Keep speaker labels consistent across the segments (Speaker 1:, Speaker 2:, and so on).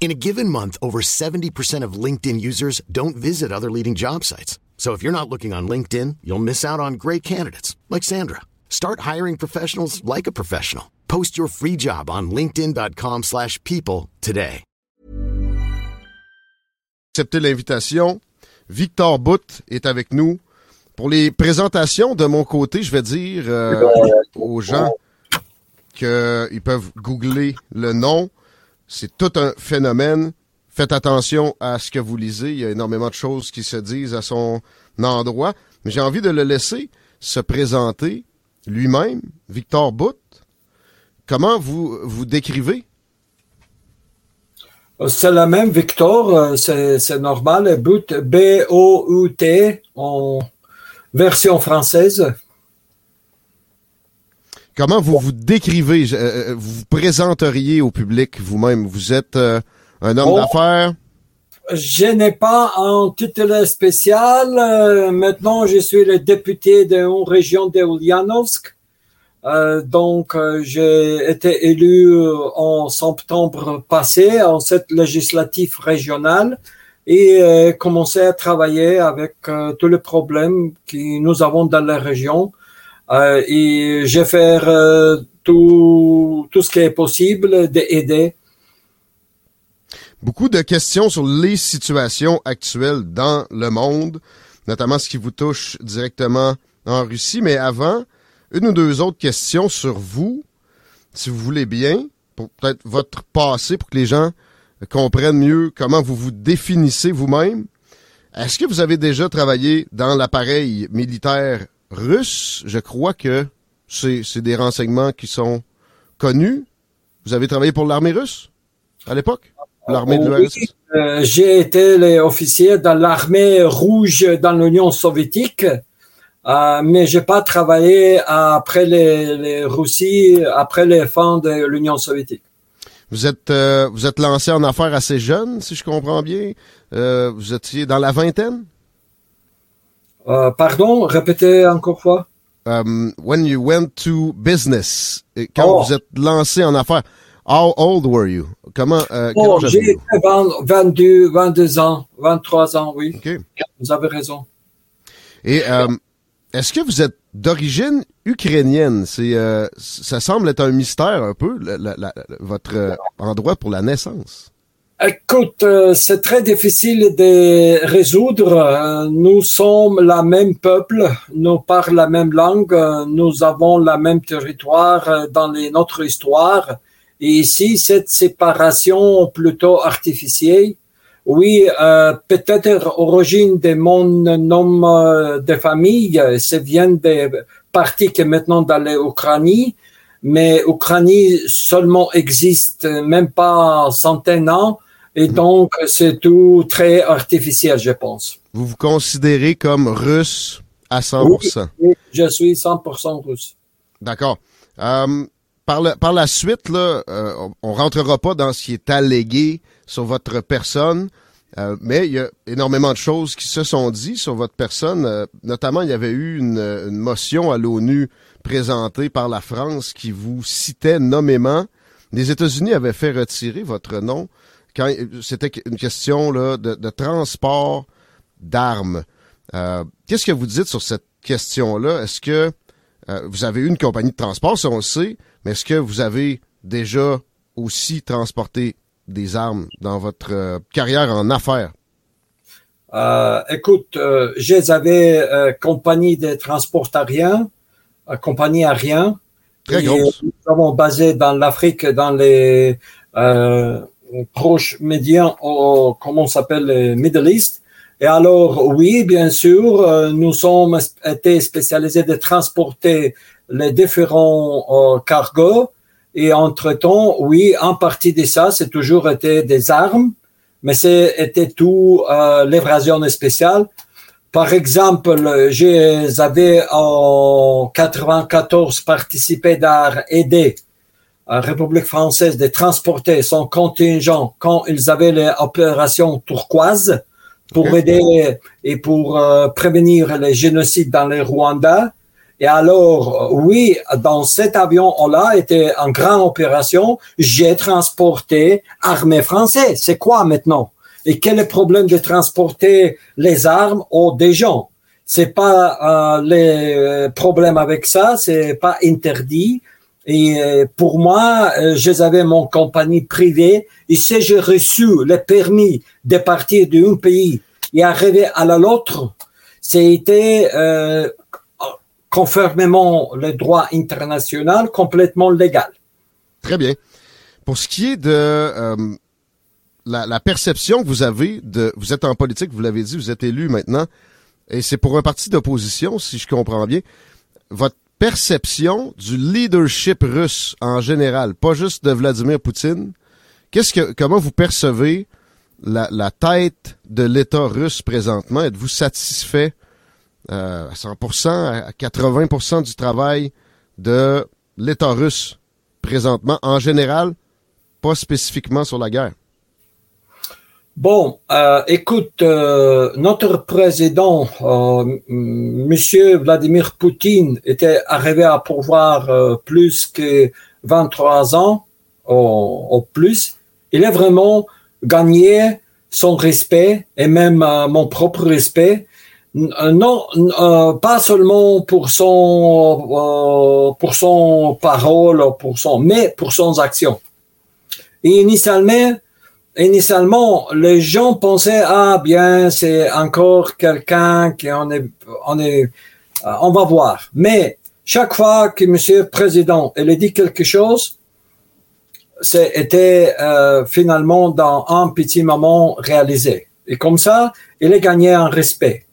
Speaker 1: In a given month, over 70% of LinkedIn users don't visit other leading job sites. So if you're not looking on LinkedIn, you'll miss out on great candidates like Sandra. Start hiring professionals like a professional. Post your free job on linkedin.com/people today.
Speaker 2: accepté l'invitation. Victor Bout est avec nous. Pour les présentations, de mon côté, je vais dire euh, aux gens qu'ils peuvent googler le nom. C'est tout un phénomène. Faites attention à ce que vous lisez. Il y a énormément de choses qui se disent à son endroit. Mais j'ai envie de le laisser se présenter lui-même, Victor Bout. Comment vous vous décrivez?
Speaker 3: C'est la même, Victor, euh, c'est normal. B-O-U-T, en version française.
Speaker 2: Comment vous vous décrivez? Je- euh, vous vous présenteriez au public vous-même? Vous êtes euh, un homme
Speaker 3: Oh.
Speaker 2: d'affaires?
Speaker 3: Je n'ai pas un titre spécial. Euh, maintenant, je suis le député de une région de Ulyanovsk. Euh, donc, euh, j'ai été élu euh, en septembre passé en cette législative régionale et euh, commencé à travailler avec euh, tous les problèmes que nous avons dans la région. Euh, et je vais euh, tout, tout ce qui est possible d'aider.
Speaker 2: Beaucoup de questions sur les situations actuelles dans le monde, notamment ce qui vous touche directement en Russie. Mais avant, une ou deux autres questions sur vous, si vous voulez bien, pour peut-être votre passé, pour que les gens comprennent mieux comment vous vous définissez vous-même. Est-ce que vous avez déjà travaillé dans l'appareil militaire russe? Je crois que c'est c'est des renseignements qui sont connus. Vous avez travaillé pour l'armée russe à l'époque? L'armée de
Speaker 3: Oui,
Speaker 2: l'URSS?
Speaker 3: euh, j'ai été officier dans l'armée rouge dans l'Union soviétique, euh, mais j'ai pas travaillé après les, les Russie, après les fins de l'Union soviétique.
Speaker 2: Vous êtes euh, vous êtes lancé en affaires assez jeune, si je comprends bien. Euh, vous étiez dans la vingtaine?
Speaker 3: Euh, pardon, répétez encore fois.
Speaker 2: Um, when you went to business, quand
Speaker 3: Oh.
Speaker 2: vous êtes lancé en affaires, how old were you? Comment euh,
Speaker 3: Oh, j'ai
Speaker 2: aviez-vous?
Speaker 3: 20 22, 22 ans, 23 ans, oui.
Speaker 2: OK.
Speaker 3: Vous avez raison.
Speaker 2: Et euh, est-ce que vous êtes d'origine ukrainienne? C'est euh, ça semble être un mystère un peu, la- la- la- votre euh, endroit pour la naissance.
Speaker 3: Écoute, euh, c'est très difficile de résoudre. Euh, Nous sommes la même peuple, nous parlons la même langue, euh, nous avons la même territoire dans les, notre histoire. Et ici, cette séparation plutôt artificielle, oui, euh, peut-être origine de mon nom de famille, ça vient des parties qui maintenant dans l'Ukraine, mais Ukraine seulement existe même pas centaines d'ans, et donc c'est tout très artificiel, je pense.
Speaker 2: Vous vous considérez comme russe à 100%.
Speaker 3: Oui, je suis 100% russe.
Speaker 2: D'accord. Euh, par, le- par la suite, là, euh, on, on rentrera pas dans ce qui est allégué sur votre personne, euh, mais il y a énormément de choses qui se sont dites sur votre personne. Euh, notamment, il y avait eu une, une motion à l'ONU présentée par la France qui vous citait nommément. Les États-Unis avaient fait retirer votre nom quand c'était une question là, de, de transport d'armes. Euh, Qu'est-ce que vous dites sur cette question-là? Est-ce que euh, vous avez eu une compagnie de transport, ça on le sait, mais est-ce que vous avez déjà aussi transporté des armes dans votre euh, carrière en affaires?
Speaker 3: Écoute, j'avais compagnie de transport aérien, compagnie aérien.
Speaker 2: Très grosse.
Speaker 3: Nous avons basé dans l'Afrique, dans les proches médians, au, comment s'appelle, Middle East. Et alors, oui, bien sûr, euh, nous sommes été spécialisés de transporter les différents euh, cargos. Et entre-temps, oui, en partie de ça, c'est toujours été des armes, mais c'était tout euh, l'évasion spéciale. Par exemple, j'avais en 94 participé à aider la République française de transporter son contingent quand ils avaient l'opération turquoise pour
Speaker 2: Ok.
Speaker 3: aider et pour euh, prévenir les génocides dans le Rwanda. Et alors, euh, oui, dans cet avion-là était une grande opération. J'ai transporté armée française. C'est quoi maintenant? Et quel est le problème de transporter les armes aux des gens? C'est pas euh, les problèmes avec ça, c'est pas interdit. Et euh, pour moi, euh, j'avais mon compagnie privée. Et si j'ai reçu le permis de partir d'un pays et arriver à l'autre, c'était euh, conformément le droit international complètement légal.
Speaker 2: Très bien. Pour ce qui est de euh, la, la perception que vous avez de, vous êtes en politique, vous l'avez dit, vous êtes élu maintenant, et c'est pour un parti d'opposition, si je comprends bien. Votre perception du leadership russe en général, pas juste de Vladimir Poutine. Qu'est-ce que, comment vous percevez la, tête de l'État russe présentement? Êtes-vous satisfait euh, à 100%, à 80% du travail de l'État russe présentement en général, pas spécifiquement sur la guerre?
Speaker 3: Bon, euh, écoute, euh, notre président, euh, Monsieur Vladimir Poutine, était arrivé à pouvoir plus que 23 ans au, plus. Il a vraiment gagné son respect et même mon propre respect. Non, pas seulement pour son pour son parole, pour son, mais pour son action. Et initialement, initialement, les gens pensaient ah bien c'est encore quelqu'un qui on est on est euh, on va voir. Mais chaque fois que Monsieur le Président il a dit quelque chose, c'était euh, finalement dans un petit moment réalisé. Et comme ça, il a gagné un respect.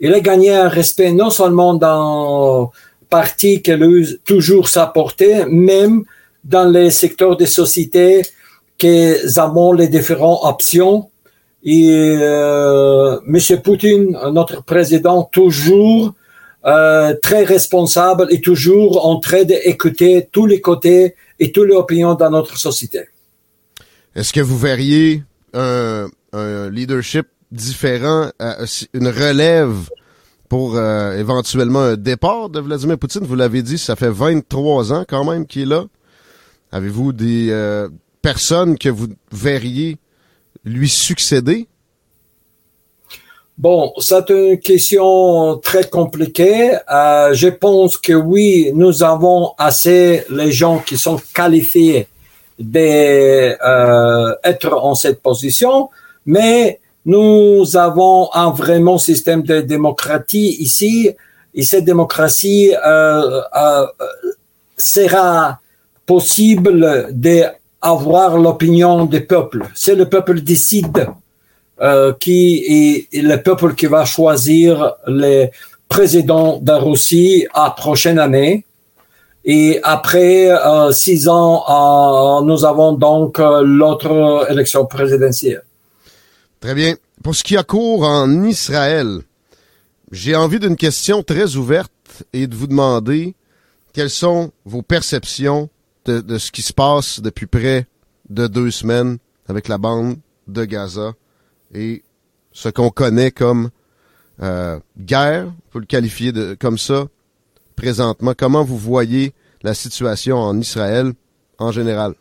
Speaker 3: Il a gagné un respect non seulement dans parti qu'il a toujours supporté, même dans les secteurs des sociétés que avons les différentes options. Et euh, Monsieur Poutine, notre président, toujours euh, très responsable et toujours en train d'écouter tous les côtés et toutes les opinions dans notre société.
Speaker 2: Est-ce que vous verriez un, un leadership différent, euh, une relève pour euh, éventuellement un départ de Vladimir Poutine? Vous l'avez dit, ça fait 23 ans quand même qu'il est là. Avez-vous des euh, personnes que vous verriez lui succéder?
Speaker 3: Bon, c'est une question très compliquée. Euh, je pense que oui, nous avons assez les gens qui sont qualifiés d'être euh, en cette position, mais nous avons un vraiment système de démocratie ici, et cette démocratie euh, sera possible d'avoir l'opinion du peuple. C'est le peuple décide euh, qui est, est le peuple qui va choisir le président de la Russie à prochaine année. Et après euh, six ans, euh, nous avons donc l'autre élection présidentielle.
Speaker 2: Très bien. Pour ce qui a cours en Israël, j'ai envie d'une question très ouverte et de vous demander quelles sont vos perceptions de, de ce qui se passe depuis près de deux semaines avec la bande de Gaza et ce qu'on connaît comme euh, guerre, on le qualifier de, comme ça présentement. Comment vous voyez la situation en Israël en général?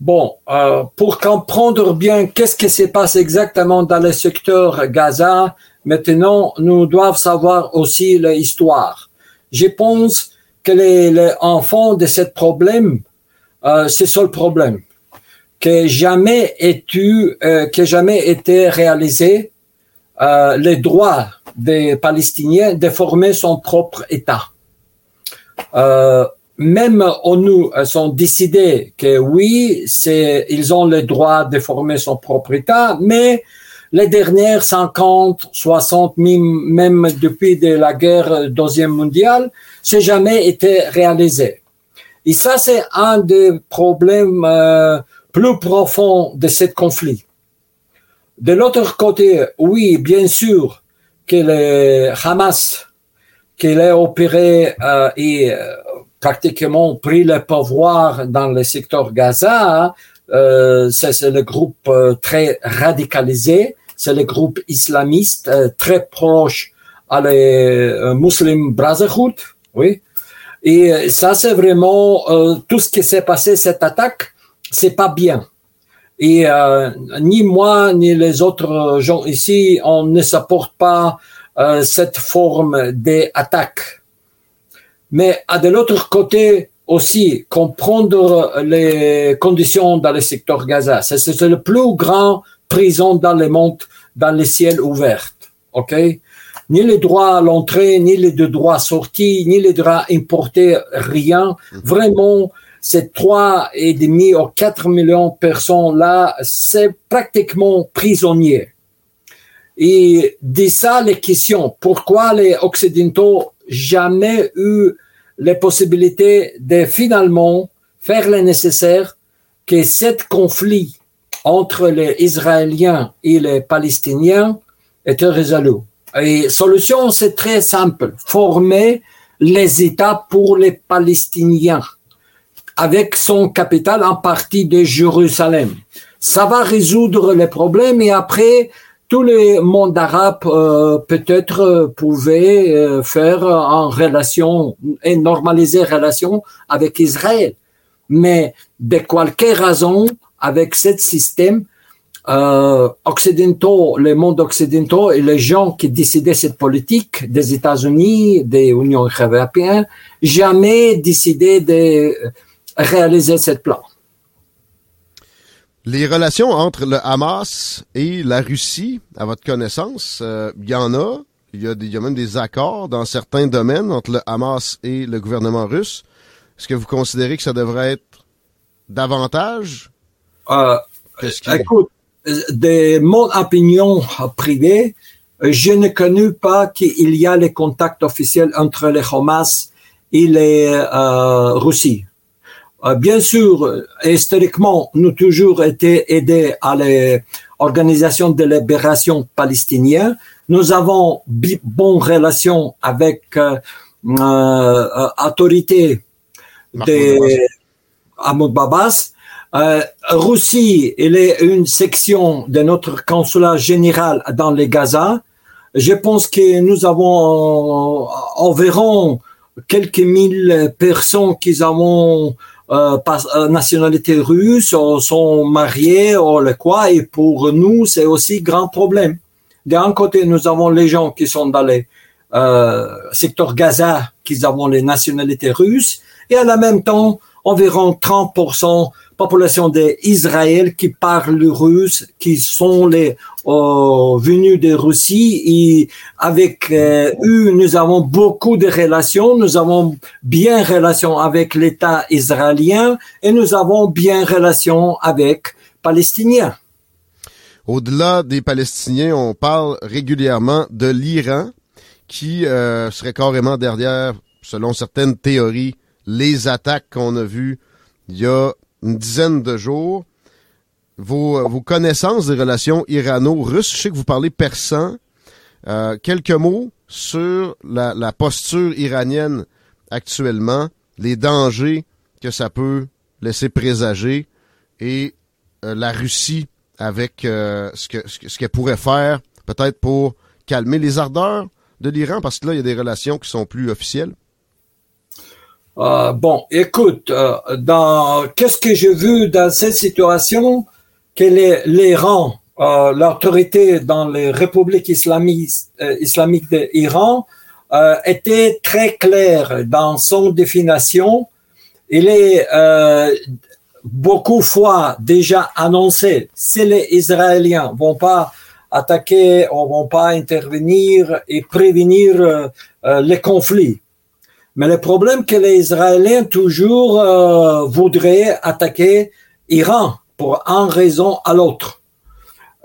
Speaker 3: Bon, euh, pour comprendre bien qu'est-ce qui se passe exactement dans le secteur Gaza, maintenant, nous devons savoir aussi l'histoire. Je pense que les, les enfants de ce problème, euh, c'est ça le problème, que jamais été, euh, que jamais été réalisé euh, les droits des Palestiniens de former son propre État. Euh, même ONU ont décidé que oui, ils ont le droit de former son propre État, mais les dernières 50, 60, même depuis de la guerre deuxième mondiale, c'est jamais été réalisé. Et ça, c'est un des problèmes euh, plus profonds de ce conflit. De l'autre côté, oui, bien sûr que le Hamas, qu'il a opéré euh, et euh, pratiquement pris le pouvoir dans le secteur Gaza, euh, c'est le groupe euh, très radicalisé, c'est le groupe islamiste euh, très proche à les Muslim Brotherhood, oui. Et ça, c'est vraiment tout ce qui s'est passé cette attaque, c'est pas bien. Et ni moi ni les autres gens ici, on ne supporte pas cette forme d'attaque. Mais à de l'autre côté aussi, comprendre les conditions dans le secteur Gaza. C'est le plus grand prison dans le monde, dans les ciels ouverts. OK? Ni les droits à l'entrée, ni les droits sortis, ni les droits importés, rien. Mhm. Vraiment, ces trois et demi ou quatre millions de personnes là, c'est pratiquement prisonnier. Et de ça, les questions. Pourquoi les Occidentaux jamais eu les possibilités de finalement faire le nécessaire que cet conflit entre les Israéliens et les Palestiniens était résolu. Et solution, c'est très simple. Former les États pour les Palestiniens avec son capital en partie de Jérusalem. Ça va résoudre les problèmes et après, tous les mondes arabes euh, peut-être euh, pouvaient euh, faire en relation et normaliser relation avec Israël. Mais de quelque raison, avec ce système, euh, occidentaux, les mondes occidentaux et les gens qui décidaient cette politique des États-Unis, des Unions européennes, jamais décidé de réaliser cette plan.
Speaker 2: Les relations entre le Hamas et la Russie, à votre connaissance, euh, il y en a. Il y a même des accords dans certains domaines entre le Hamas et le gouvernement russe. Est-ce que vous considérez que ça devrait être davantage?
Speaker 3: Euh, Écoute, de mon opinion privée, je ne connais pas qu'il y a les contacts officiels entre le Hamas et les euh, Russie. Euh, bien sûr, historiquement, nous avons toujours été aidés à l'organisation de libération palestinienne. Nous avons bonne relation avec euh, euh, autorité de Mahmoud Babas. Euh, Russie, elle est une section de notre consulat général dans les Gaza. Je pense que nous avons environ quelques mille personnes qui avons euh, euh, nationalité russe, sont mariés, ou le quoi, et pour nous, c'est aussi grand problème. D'un côté, nous avons les gens qui sont dans les euh, secteurs Gaza, qui ont les nationalités russes, et à la même temps, environ 30% population d'Israël qui parlent le russe, qui sont les euh, venus de Russie et avec euh, eux nous avons beaucoup de relations, nous avons bien relation avec l'État israélien et nous avons bien relation avec Palestiniens.
Speaker 2: Au-delà des Palestiniens, on parle régulièrement de l'Iran qui euh, serait carrément derrière, selon certaines théories, les attaques qu'on a vues il y a une dizaine de jours. Vos, vos connaissances des relations irano-russes, je sais que vous parlez persan. Euh, quelques mots sur la, la, posture iranienne actuellement, les dangers que ça peut laisser présager et euh, la Russie avec euh, ce que ce qu'elle pourrait faire peut-être pour calmer les ardeurs de l'Iran parce que là il y a des relations qui sont plus officielles.
Speaker 3: Euh, bon, écoute, euh, dans qu'est-ce que j'ai vu dans cette situation? Que l'Iran, euh, l'autorité dans les républiques islamiques, euh, islamiques d'Iran était très claire dans son définition. Il est beaucoup fois déjà annoncé si les Israéliens vont pas attaquer, on vont pas intervenir et prévenir les conflits. Mais le problème que les Israéliens toujours euh, voudraient attaquer Iran pour un raison à l'autre.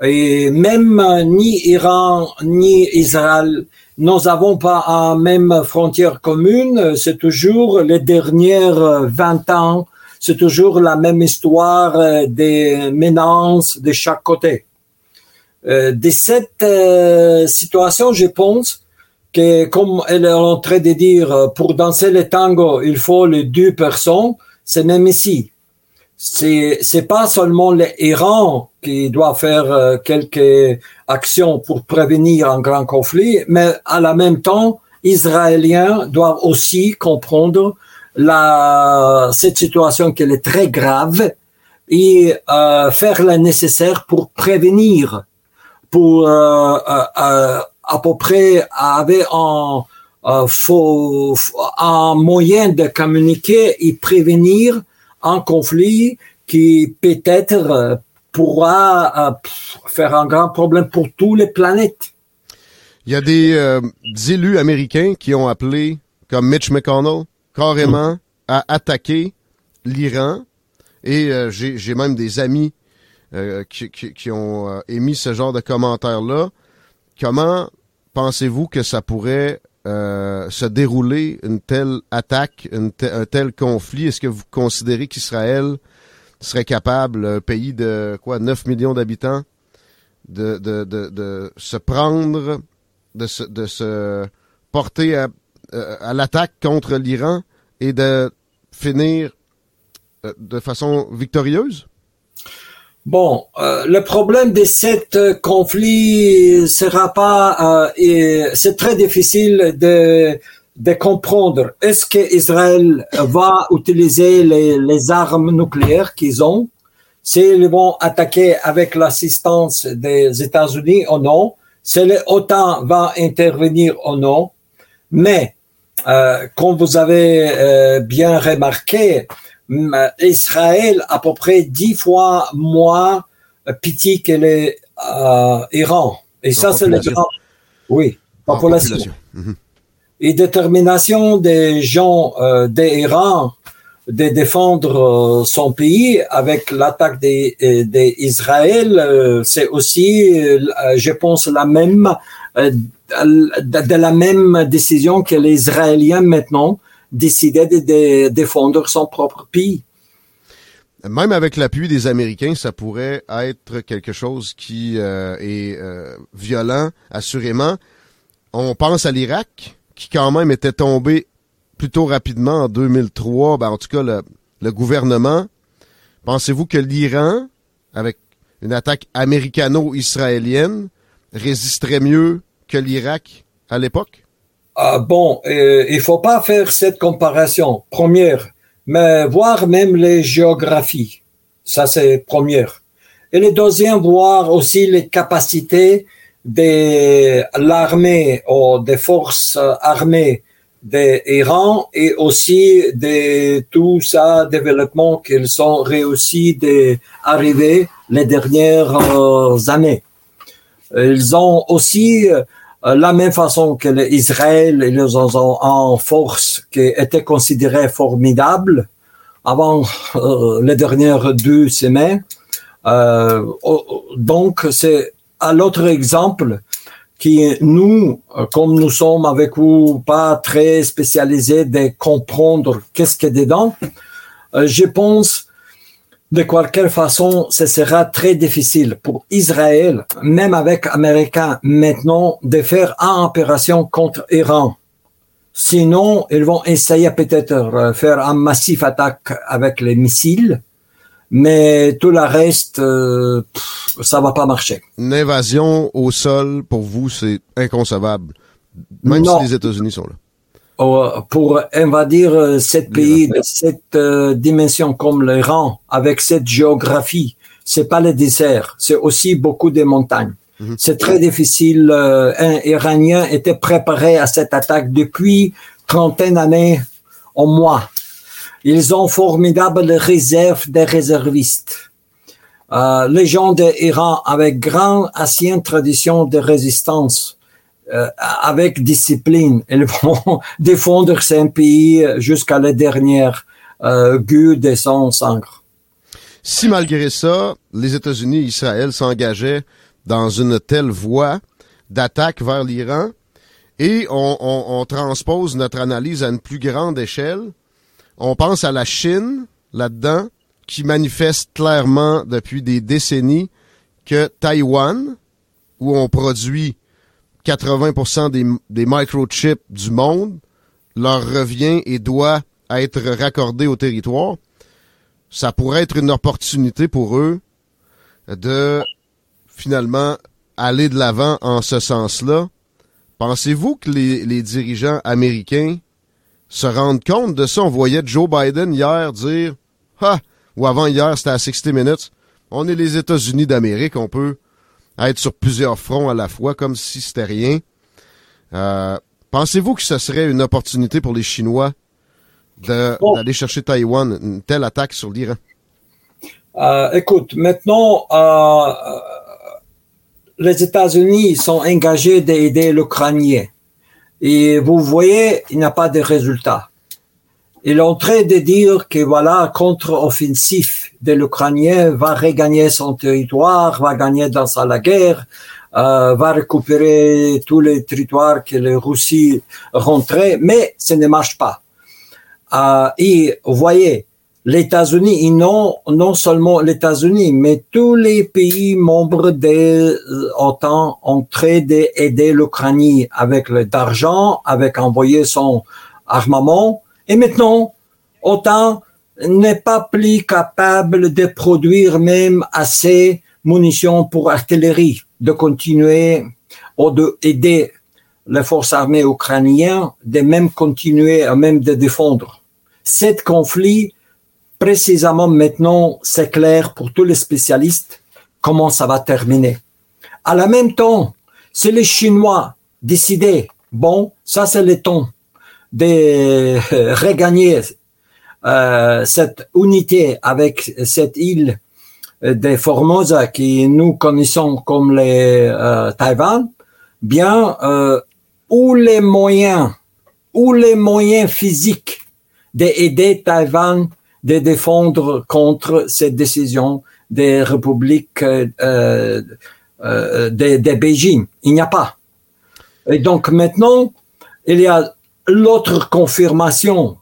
Speaker 3: Et même ni Iran ni Israël, nous n'avons pas la même frontière commune. C'est toujours les dernières 20 ans, c'est toujours la même histoire des menaces de chaque côté. Euh, de cette euh, situation, je pense que comme elle est en train de dire, pour danser le tango, il faut les deux personnes, c'est même ici. C'est c'est pas seulement l'Iran qui doit faire euh, quelques actions pour prévenir un grand conflit, mais à la même temps, Israéliens doivent aussi comprendre la cette situation qu'elle est très grave et euh, faire le nécessaire pour prévenir pour euh, euh, euh, à peu près avait un, faux, un moyen de communiquer et prévenir un conflit qui peut-être pourra faire un grand problème pour toutes les planètes.
Speaker 2: Il y a des, élus américains qui ont appelé, comme Mitch McConnell, carrément à attaquer l'Iran. Et j'ai même des amis euh, qui, ont euh, émis ce genre de commentaires-là. Comment pensez-vous que ça pourrait euh, se dérouler, une telle attaque, un tel conflit? Est-ce que vous considérez qu'Israël serait capable, un pays de quoi 9 millions d'habitants, de, de, de, se prendre, de se, de se porter à, à l'attaque contre l'Iran et de finir de façon victorieuse?
Speaker 3: Bon, euh, le problème de cet euh, conflit sera pas, euh, c'est très difficile de, comprendre. Est-ce que Israël va utiliser les, armes nucléaires qu'ils ont, s'ils vont attaquer avec l'assistance des États-Unis ou non, si l'OTAN va intervenir ou non? Mais, euh, comme vous avez bien remarqué, Israël à peu près dix fois moins petit que l'Iran. Euh, Et ça, c'est le grand. Oui, population. Mhm. Et détermination des gens euh, d'Iran de défendre euh, son pays avec l'attaque d'Israël, euh, c'est aussi, je pense, la même, de la même décision que les Israéliens maintenant décidait de, défendre son propre pays.
Speaker 2: Même avec l'appui des Américains, ça pourrait être quelque chose qui euh, est euh, violent, assurément. On pense à l'Irak, qui quand même était tombé plutôt rapidement en 2003. Ben, en tout cas, le, le gouvernement. Pensez-vous que l'Iran, avec une attaque américano-israélienne, résisterait mieux que l'Irak à l'époque?
Speaker 3: Ah, bon, euh, il faut pas faire cette comparaison, première, mais voir même les géographies. Ça, c'est première. Et le deuxième, voir aussi les capacités de l'armée ou des forces armées d'Iran et aussi de tout ça développement qu'ils ont réussi d'arriver les dernières euh, années. Ils ont aussi euh, la même façon que l'Israël et les en force qui étaient considérés formidables avant euh, les dernières deux semaines. Euh, donc, c'est à l'autre exemple qui nous, comme nous sommes avec vous pas très spécialisés de comprendre qu'est-ce qu'il y a dedans, je pense de quelque façon, ce sera très difficile pour Israël, même avec Américains maintenant, de faire une opération contre Iran. Sinon, ils vont essayer peut-être euh, faire un massif attaque avec les missiles, mais tout le reste, euh, ça va pas marcher.
Speaker 2: Une invasion au sol, pour vous, c'est inconcevable, même si les États-Unis sont là
Speaker 3: pour invadir euh, cette pays de cette euh, dimension comme l'Iran avec cette géographie. C'est pas le désert, c'est aussi beaucoup de montagnes. Mhm. C'est très difficile. Euh, un Iranien était préparé à cette attaque depuis trentaine d'années au moins. Ils ont formidable réserve des réservistes. euh, les gens d'Iran avec grande ancienne tradition de résistance, euh, avec discipline, ils vont défendre ce pays jusqu'à la dernière euh, goutte de son sang.
Speaker 2: Si malgré ça, les États-Unis et Israël s'engageaient dans une telle voie d'attaque vers l'Iran, et on, on, on, transpose notre analyse à une plus grande échelle, on pense à la Chine là-dedans, qui manifeste clairement depuis des décennies que Taïwan, où on produit 80% des, microchips du monde, leur revient et doit être raccordé au territoire. Ça pourrait être une opportunité pour eux de finalement aller de l'avant en ce sens-là. Pensez-vous que les, les, dirigeants américains se rendent compte de ça? On voyait Joe Biden hier dire Ah, ou avant hier, c'était à 60 Minutes. On est les États-Unis d'Amérique, on peut être sur plusieurs fronts à la fois, comme si c'était rien. Euh, Pensez-vous que ce serait une opportunité pour les Chinois d'aller chercher Taïwan, une telle attaque sur l'Iran?
Speaker 3: Euh, écoute, maintenant, euh, les États-Unis sont engagés d'aider l'Ukrainien. Et vous voyez, il n'y a pas de résultat. Il est en train de dire que voilà, contre-offensif de l'Ukrainien va regagner son territoire, va gagner dans sa la guerre, euh, va récupérer tous les territoires que les Russie rentraient, mais ce ne marche pas. Euh, et vous voyez, les États-Unis, non, non seulement les États-Unis, mais tous les pays membres de l'OTAN ont train d'aider l'Ukraine avec l'argent, avec envoyer son armement, et maintenant, OTAN n'est pas plus capable de produire même assez munitions pour artillerie, de continuer ou d'aider les forces armées ukrainiennes, de même continuer à même de défendre. Cet conflit, précisément maintenant, c'est clair pour tous les spécialistes comment ça va terminer. À la même temps, si les Chinois décidaient, bon, ça c'est le temps, de regagner euh, cette unité avec cette île de Formosa qui nous connaissons comme les euh, Taïwan, bien euh, ou les moyens ou les moyens physiques d'aider Taïwan de défendre contre cette décision des républiques euh, euh, de, de Beijing. Il n'y a pas. Et donc maintenant, il y a l'autre confirmation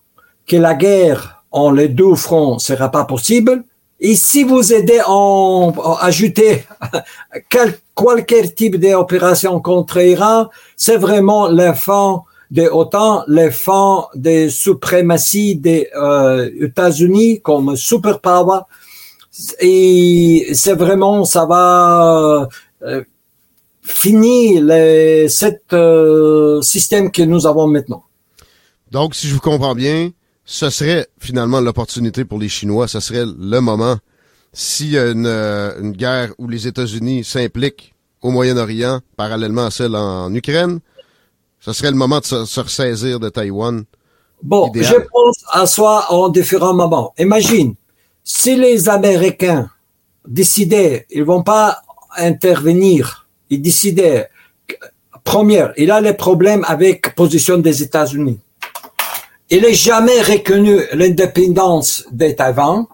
Speaker 3: que la guerre en les deux fronts sera pas possible. Et si vous aidez en, ajouter quel, type d'opération contre Iran, c'est vraiment la fin de l'OTAN, la fin des suprématies des euh, États-Unis comme superpower. Et c'est vraiment, ça va euh, finir les, cet euh, système que nous avons maintenant.
Speaker 2: Donc, si je vous comprends bien, ce serait finalement l'opportunité pour les Chinois, ce serait le moment s'il y a une, euh, une guerre où les États-Unis s'impliquent au Moyen-Orient, parallèlement à celle en Ukraine, ce serait le moment de se, ressaisir de Taïwan.
Speaker 3: Bon, je pense à soi en différents moments. Imagine, si les Américains décidaient, ils vont pas intervenir, ils décidaient, première, il a les problèmes avec position des États-Unis il n'est jamais reconnu l'indépendance de Taïwan.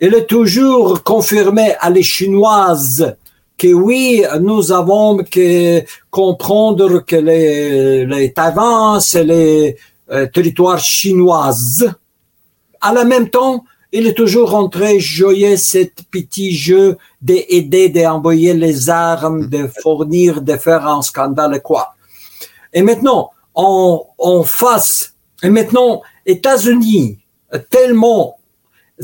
Speaker 3: Il est toujours confirmé à les Chinoises que oui, nous avons que comprendre que les, les Taïwan, c'est les euh, territoires chinoises. À la même temps, il est toujours rentré jouer cet petit jeu d'aider, d'envoyer les armes, de fournir, de faire un scandale quoi. Et maintenant, en, en face et maintenant, États-Unis, tellement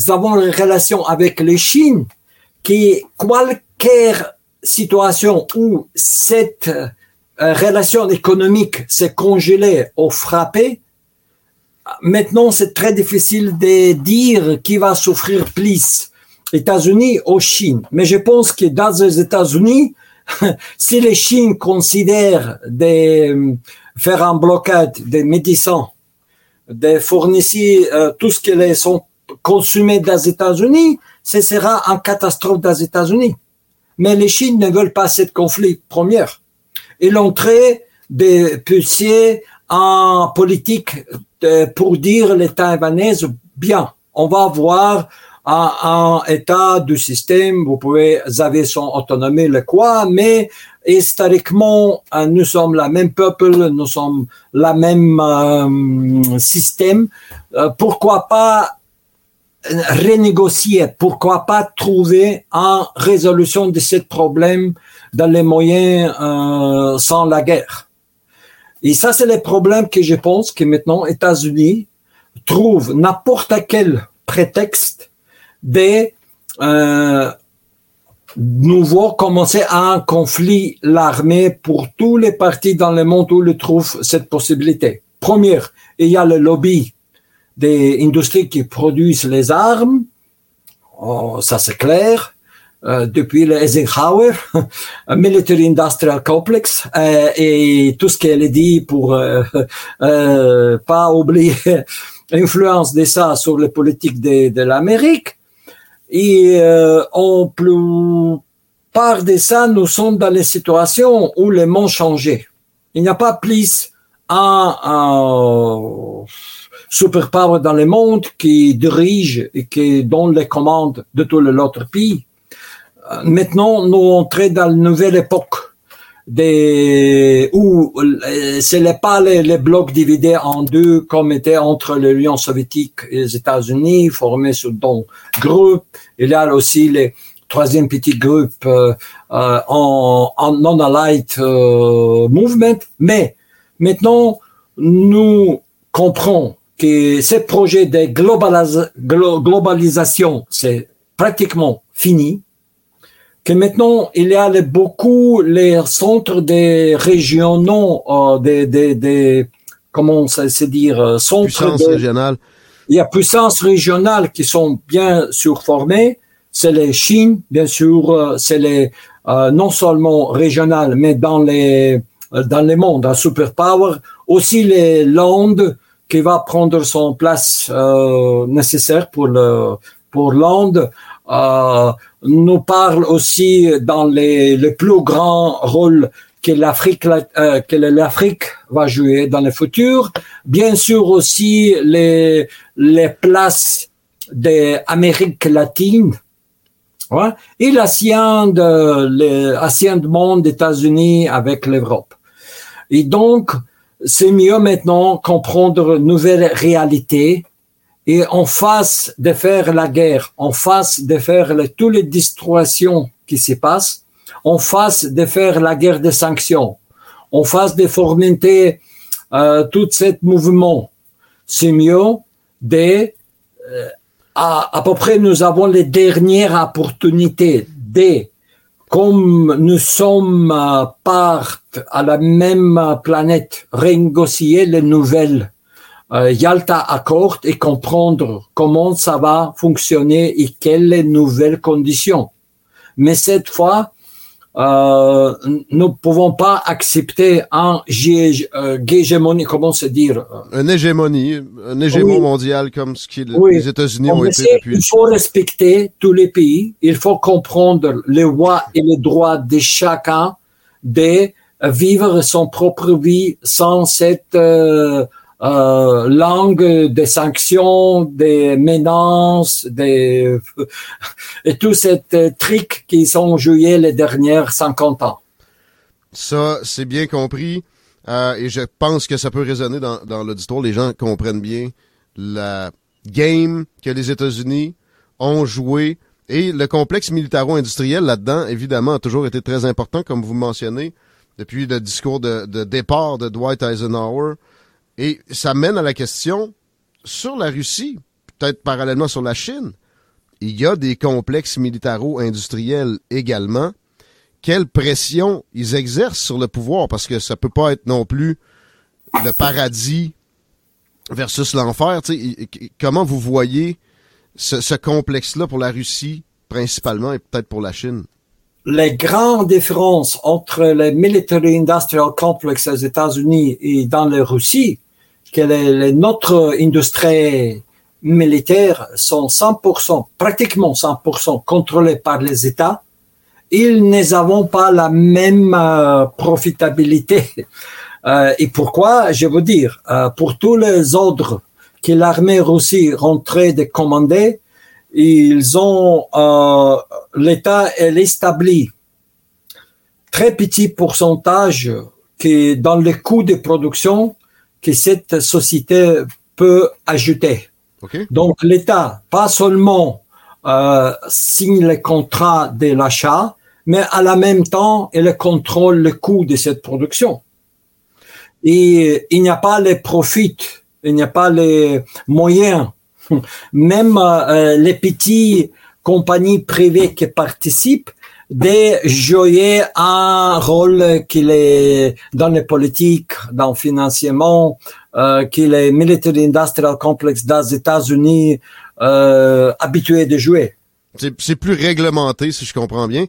Speaker 3: avons une relation avec les Chine que quelle situation où cette euh, relation économique s'est congelée ou frappée, maintenant c'est très difficile de dire qui va souffrir plus, États-Unis ou Chine. Mais je pense que dans les États-Unis, si les Chines considèrent de euh, faire un blocade des médecins de fournir euh, tout ce qui sont consommés des États-Unis, ce sera une catastrophe des États-Unis. Mais les Chines ne veulent pas ce conflit, première. Et l'entrée des puissiers en politique euh, pour dire les Taïwanais, bien, on va voir un, état du système, vous pouvez, avez son autonomie, le quoi, mais historiquement, euh, nous sommes la même peuple, nous sommes la même euh, système. Euh, pourquoi pas renégocier Pourquoi pas trouver une résolution de ce problème dans les moyens euh, sans la guerre Et ça, c'est le problème que je pense que maintenant, États-Unis trouvent n'importe quel prétexte de euh, nouveau commencer un conflit l'armée pour tous les partis dans le monde où ils trouvent cette possibilité. Première, il y a le lobby des industries qui produisent les armes. Oh, ça c'est clair. Euh, depuis le Eisenhower, Military Industrial Complex, euh, et tout ce qu'elle dit pour euh, euh pas oublier l'influence de ça sur les politiques de l'Amérique. Et euh, en plupart de ça, nous sommes dans les situations où le monde changé. Il n'y a pas plus un, un superpower dans le monde qui dirige et qui donne les commandes de tout l'autre pays. Euh, maintenant, nous entrons dans une nouvelle époque des où euh, ce n'est pas les, les, blocs dividés en deux comme était entre l'Union soviétique et les États-Unis formés sur deux groupes. Il y a aussi les troisième petit groupe euh, euh, en, en non-allied euh, movement. Mais maintenant, nous comprenons que ce projet de globalisation, c'est pratiquement fini que maintenant il y a beaucoup les centres des régionaux, euh, des, des, des, comment ça se dire, euh, centres
Speaker 2: puissance régionale.
Speaker 3: Il y a puissance régionale qui sont bien surformées. C'est les Chine, bien sûr, euh, c'est les euh, non seulement régionales, mais dans les euh, dans les mondes, un superpower. Aussi les landes qui va prendre son place euh, nécessaire pour le pour l'Inde. Euh, nous parle aussi dans les, les plus grands rôles que l'Afrique euh, que l'Afrique va jouer dans le futur. Bien sûr aussi les les places des Amériques latines ouais, et l'Asie de de monde États-Unis avec l'Europe. Et donc c'est mieux maintenant comprendre une nouvelle réalité et en face de faire la guerre, en face de faire toutes les destructions qui se passent, en face de faire la guerre des sanctions, en face de fomenter euh, tout ce mouvement, c'est mieux de euh, à, à peu près nous avons les dernières opportunités de comme nous sommes euh, part à la même planète, renégocier les nouvelles Yalta Accord et comprendre comment ça va fonctionner et quelles nouvelles conditions. Mais cette fois, euh, nous ne pouvons pas accepter un euh, hégémonie, comment se dire
Speaker 2: Une hégémonie, un hégémon oui. mondial comme ce que
Speaker 3: oui.
Speaker 2: les États-Unis ont été depuis.
Speaker 3: Il faut respecter tous les pays, il faut comprendre les droits et les droits de chacun de vivre son propre vie sans cette... Euh, euh, langue des sanctions, des menaces, des et tous ces trucs qui sont joués les dernières 50 ans.
Speaker 2: Ça, c'est bien compris. Euh, et je pense que ça peut résonner dans, dans l'auditoire. Les gens comprennent bien la game que les États-Unis ont joué et le complexe militaro-industriel là-dedans, évidemment, a toujours été très important, comme vous mentionnez, depuis le discours de, de départ de Dwight Eisenhower. Et ça mène à la question, sur la Russie, peut-être parallèlement sur la Chine, il y a des complexes militaro-industriels également. Quelle pression ils exercent sur le pouvoir? Parce que ça peut pas être non plus le paradis versus l'enfer. Comment vous voyez ce, ce complexe-là pour la Russie principalement et peut-être pour la Chine?
Speaker 3: Les grandes différences entre les military industrial complex aux États-Unis et dans la Russie, que les, les, notre industrie militaires sont 100%, pratiquement 100% contrôlés par les États, ils n'avons pas la même euh, profitabilité. Euh, et pourquoi? Je veux dire, euh, pour tous les ordres que l'armée russe rentrait de commander, ils ont l'État est établi très petit pourcentage qui dans le coût de production que cette société peut ajouter. Donc l'État, pas seulement euh, signe le contrat de l'achat, mais à la même temps, il contrôle le coût de cette production. Et il n'y a pas les profits, il n'y a pas les moyens. Même euh, les petites compagnies privées qui participent, de jouer un rôle qu'il est dans les politiques, dans le financement, euh, qu'il est military industrial complex des États-Unis euh, habitué de jouer.
Speaker 2: C'est plus réglementé, si je comprends bien.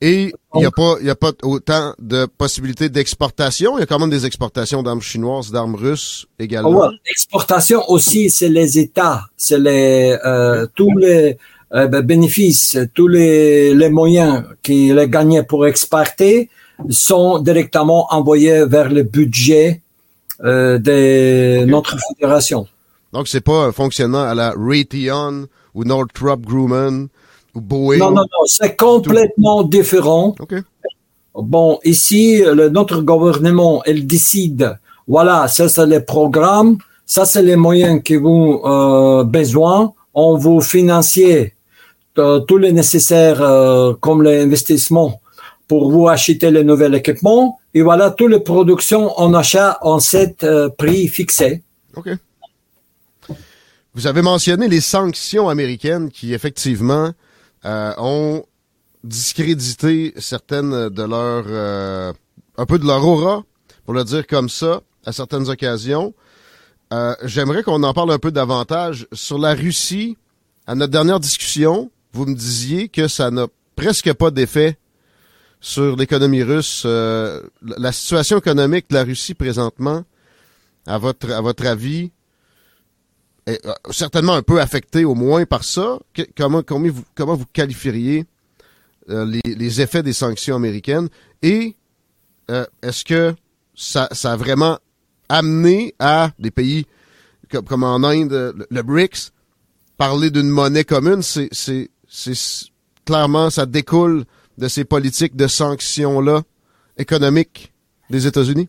Speaker 2: Et il n'y a pas, il a pas autant de possibilités d'exportation. Il y a quand même des exportations d'armes chinoises, d'armes russes également.
Speaker 3: Ouais, exportation aussi, c'est les États, c'est les euh, tous les euh, ben, bénéfices, tous les, les moyens qu'il a gagnés pour exporter sont directement envoyés vers le budget euh, de notre fédération.
Speaker 2: Donc c'est pas un fonctionnement à la Raytheon ou Northrop Grumman ou Boeing.
Speaker 3: Non non non, c'est complètement différent. Okay. Bon, ici le, notre gouvernement, elle décide. Voilà, ça c'est les programmes, ça c'est les moyens que vous euh, besoin. On vous financier euh, tous les nécessaires euh, comme l'investissement pour vous acheter le nouvel équipement. Et voilà, toutes les productions en achat en cet euh, prix fixé.
Speaker 2: OK. Vous avez mentionné les sanctions américaines qui, effectivement, ont discrédité certaines de leurs... un peu de leur aura, pour le dire comme ça, à certaines occasions. J'aimerais qu'on en parle un peu davantage. Sur la Russie, à notre dernière discussion, vous me disiez que ça n'a presque pas d'effet sur l'économie russe. Euh, la situation économique de la Russie présentement, à votre, à votre avis, euh, certainement un peu affectée au moins par ça. comment, comment, vous, comment vous qualifieriez euh, les, effets des sanctions américaines? Et est-ce que ça, a vraiment amené à des pays comme, en Inde, le, le BRICS, parler d'une monnaie commune, c'est c'est clairement, ça découle de ces politiques de sanctions-là économiques des États-Unis?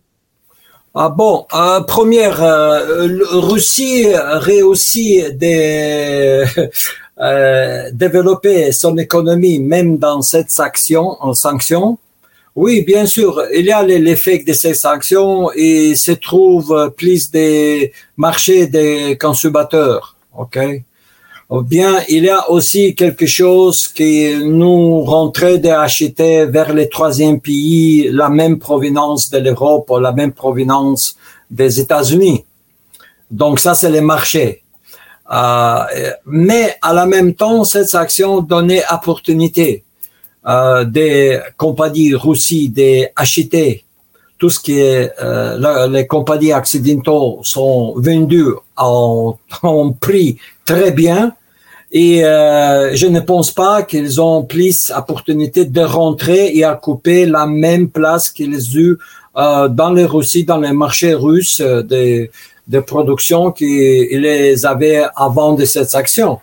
Speaker 3: Ah bon, euh, première, euh, Russie réussit de euh, développer son économie même dans cette sanction, en sanction. Oui, bien sûr, il y a l'effet de ces sanctions et se trouve plus des marchés des consommateurs. OK? Bien il y a aussi quelque chose qui nous rentrait d'acheter vers les troisième pays la même provenance de l'Europe ou la même provenance des États-Unis. Donc ça, c'est les marchés. Euh, mais à la même temps, cette action donnait opportunité euh, des compagnies russes d'acheter tout ce qui est euh, les compagnies accidentaux sont vendues en, en prix très bien et euh, je ne pense pas qu'ils ont plus opportunité de rentrer et à couper la même place qu'ils ont eu euh, dans les Russie, dans les marchés russes euh, de, production qu'ils avaient avant de cette action.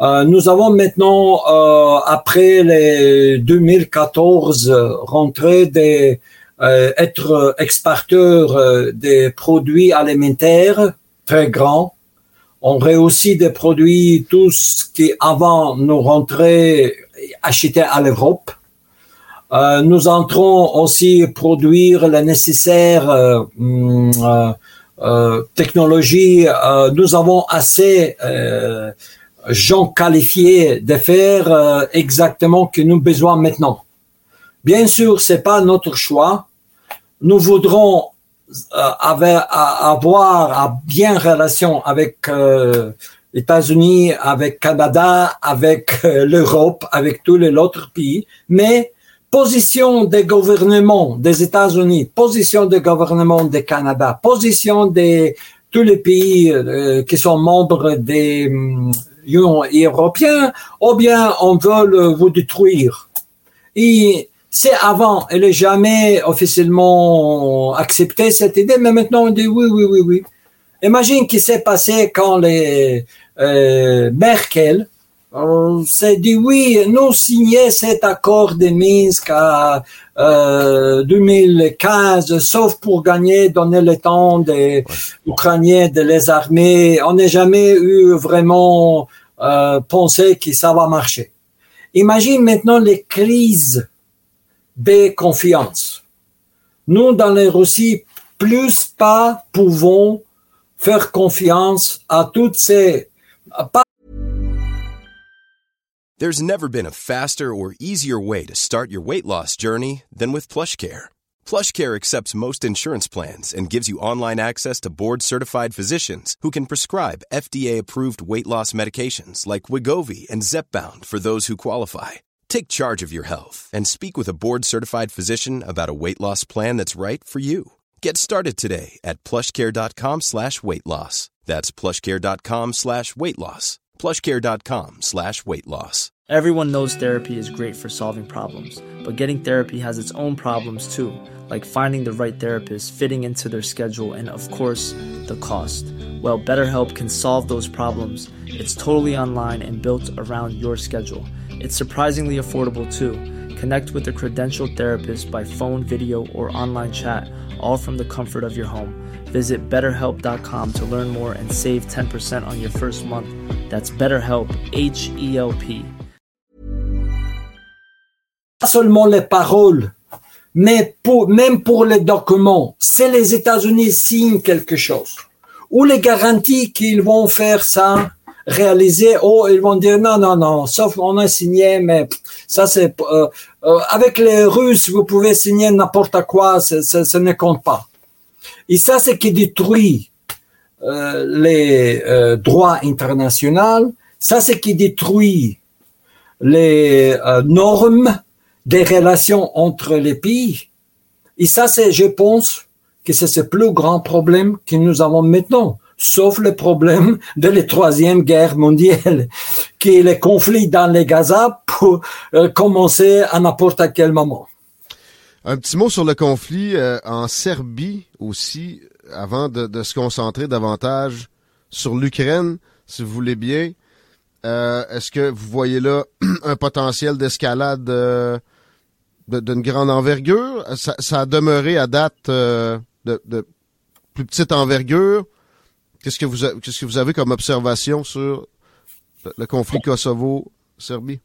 Speaker 3: Euh, nous avons maintenant, euh, après les 2014, rentré des être exporteurs des produits alimentaires très grands on réussit des produits tous qui avant nous rentraient achetés à l'Europe. Euh, nous entrons aussi produire la nécessaire euh, hum, euh, euh technologie. Nous avons assez gens qualifiés de faire exactement ce que nous besoin maintenant. Bien sûr, c'est pas notre choix. Nous voudrons avait à avoir à bien relation avec euh, États-Unis, avec Canada, avec euh, l'Europe, avec tous les autres pays, mais position des gouvernements des États-Unis, position des gouvernements du Canada, position des tous les pays qui sont membres des hum, Union européenne, ou bien on veut vous détruire. Et c'est avant, elle n'est jamais officiellement accepté cette idée, mais maintenant on dit oui, oui, oui, oui. Imagine ce qui s'est passé quand les euh, Merkel s'est dit oui, nous signer cet accord de Minsk à euh, 2015, sauf pour gagner, donner le temps des Ukrainiens de les armer. On n'a jamais eu vraiment euh, pensé que ça va marcher. Imagine maintenant les crises de confiance. Nous, dans les plus pas pouvons faire confiance à toutes ces
Speaker 4: There's never been a faster or easier way to start your weight loss journey than with PlushCare. PlushCare accepts most insurance plans and gives you online access to board-certified physicians who can prescribe FDA-approved weight loss medications like Wigovi and Zepbound for those who qualify. Take charge of your health and speak with a board-certified physician about a weight loss plan that's right for you. Get started today at plushcare.com slash weight loss. That's plushcare.com slash weight loss. plushcare.com slash weight loss.
Speaker 5: Everyone knows therapy is great for solving problems, but getting therapy has its own problems too, like finding the right therapist, fitting into their schedule, and of course, the cost. Well, BetterHelp can solve those problems. It's totally online and built around your schedule. It's surprisingly affordable too. Connect with a credentialed therapist by phone, video, or online chat, all from the comfort of your home. Visit betterhelp.com to learn more and save 10% on your first month. That's BetterHelp, H E L P.
Speaker 3: Pas seulement les paroles, mais pour, même pour les documents. Si les États-Unis signent quelque chose, ou les garanties qu'ils vont faire ça, réaliser, oh, ils vont dire non, non, non, sauf on a signé, mais ça c'est euh, euh, avec les Russes, vous pouvez signer n'importe quoi, ça ne compte pas. Et ça, c'est qui détruit euh, les euh, droits internationaux. Ça, c'est qui détruit les euh, normes des relations entre les pays. Et ça, c'est, je pense, que c'est ce plus grand problème que nous avons maintenant, sauf le problème de la troisième guerre mondiale, qui est le conflit dans les Gaza pour commencer à n'importe quel moment.
Speaker 2: Un petit mot sur le conflit euh, en Serbie aussi, avant de, de, se concentrer davantage sur l'Ukraine, si vous voulez bien. Euh, Est-ce que vous voyez là un potentiel d'escalade euh, d'une grande envergure? Ça, ça, a demeuré à date euh, de, de, plus petite envergure. Qu'est-ce que vous qu'est-ce que vous avez comme observation sur le conflit Kosovo-Serbie?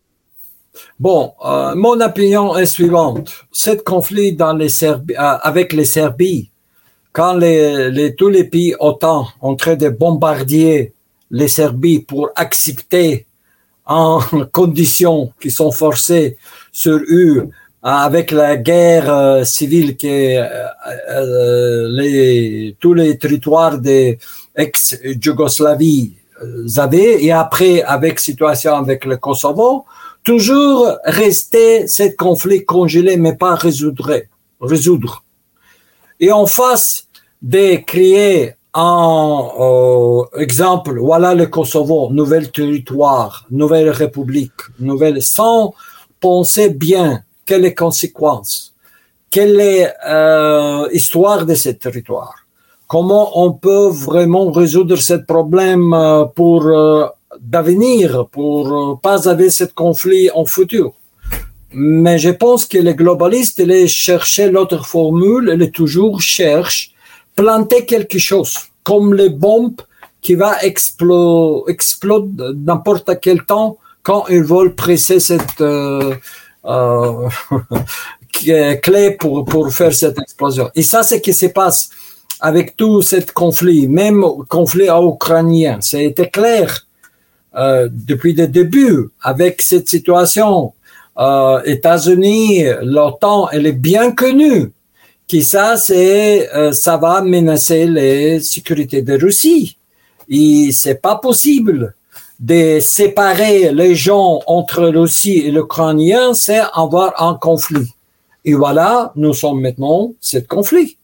Speaker 3: Bon, euh, mon opinion est suivante. Cet conflit dans les euh, avec les Serbies, quand les, les, tous les pays OTAN ont train de bombarder les Serbies pour accepter en conditions qui sont forcées sur eux avec la guerre euh, civile que euh, les, tous les territoires des ex-Yougoslavie avaient et après avec situation avec le Kosovo, toujours rester ce conflit congelé, mais pas résoudre. résoudre. Et en face de créer un euh, exemple, voilà le Kosovo, nouvel territoire, nouvelle république, nouvelle, sans penser bien quelles les conséquences, quelle est euh, l'histoire de ce territoire, comment on peut vraiment résoudre ce problème euh, pour euh, d'avenir pour euh, pas avoir ce conflit en futur? Mais je pense que les globalistes, ils cherchaient l'autre formule, ils toujours cherchent planter quelque chose, comme les bombes qui va exploser, explode n'importe quel temps quand ils veulent presser cette clé pour, pour faire cette explosion. Et ça, c'est ce qui se passe avec tout ce conflit, même conflit ukrainien. C'était clair euh, depuis le début avec cette situation. Euh, États-Unis, l'OTAN, elle est bien connue que ça, c'est, euh, ça va menacer les sécurités de Russie. Et c'est pas possible de séparer les gens entre Russie et l'Ukrainien, c'est avoir un conflit. Et voilà, nous sommes maintenant ce conflit.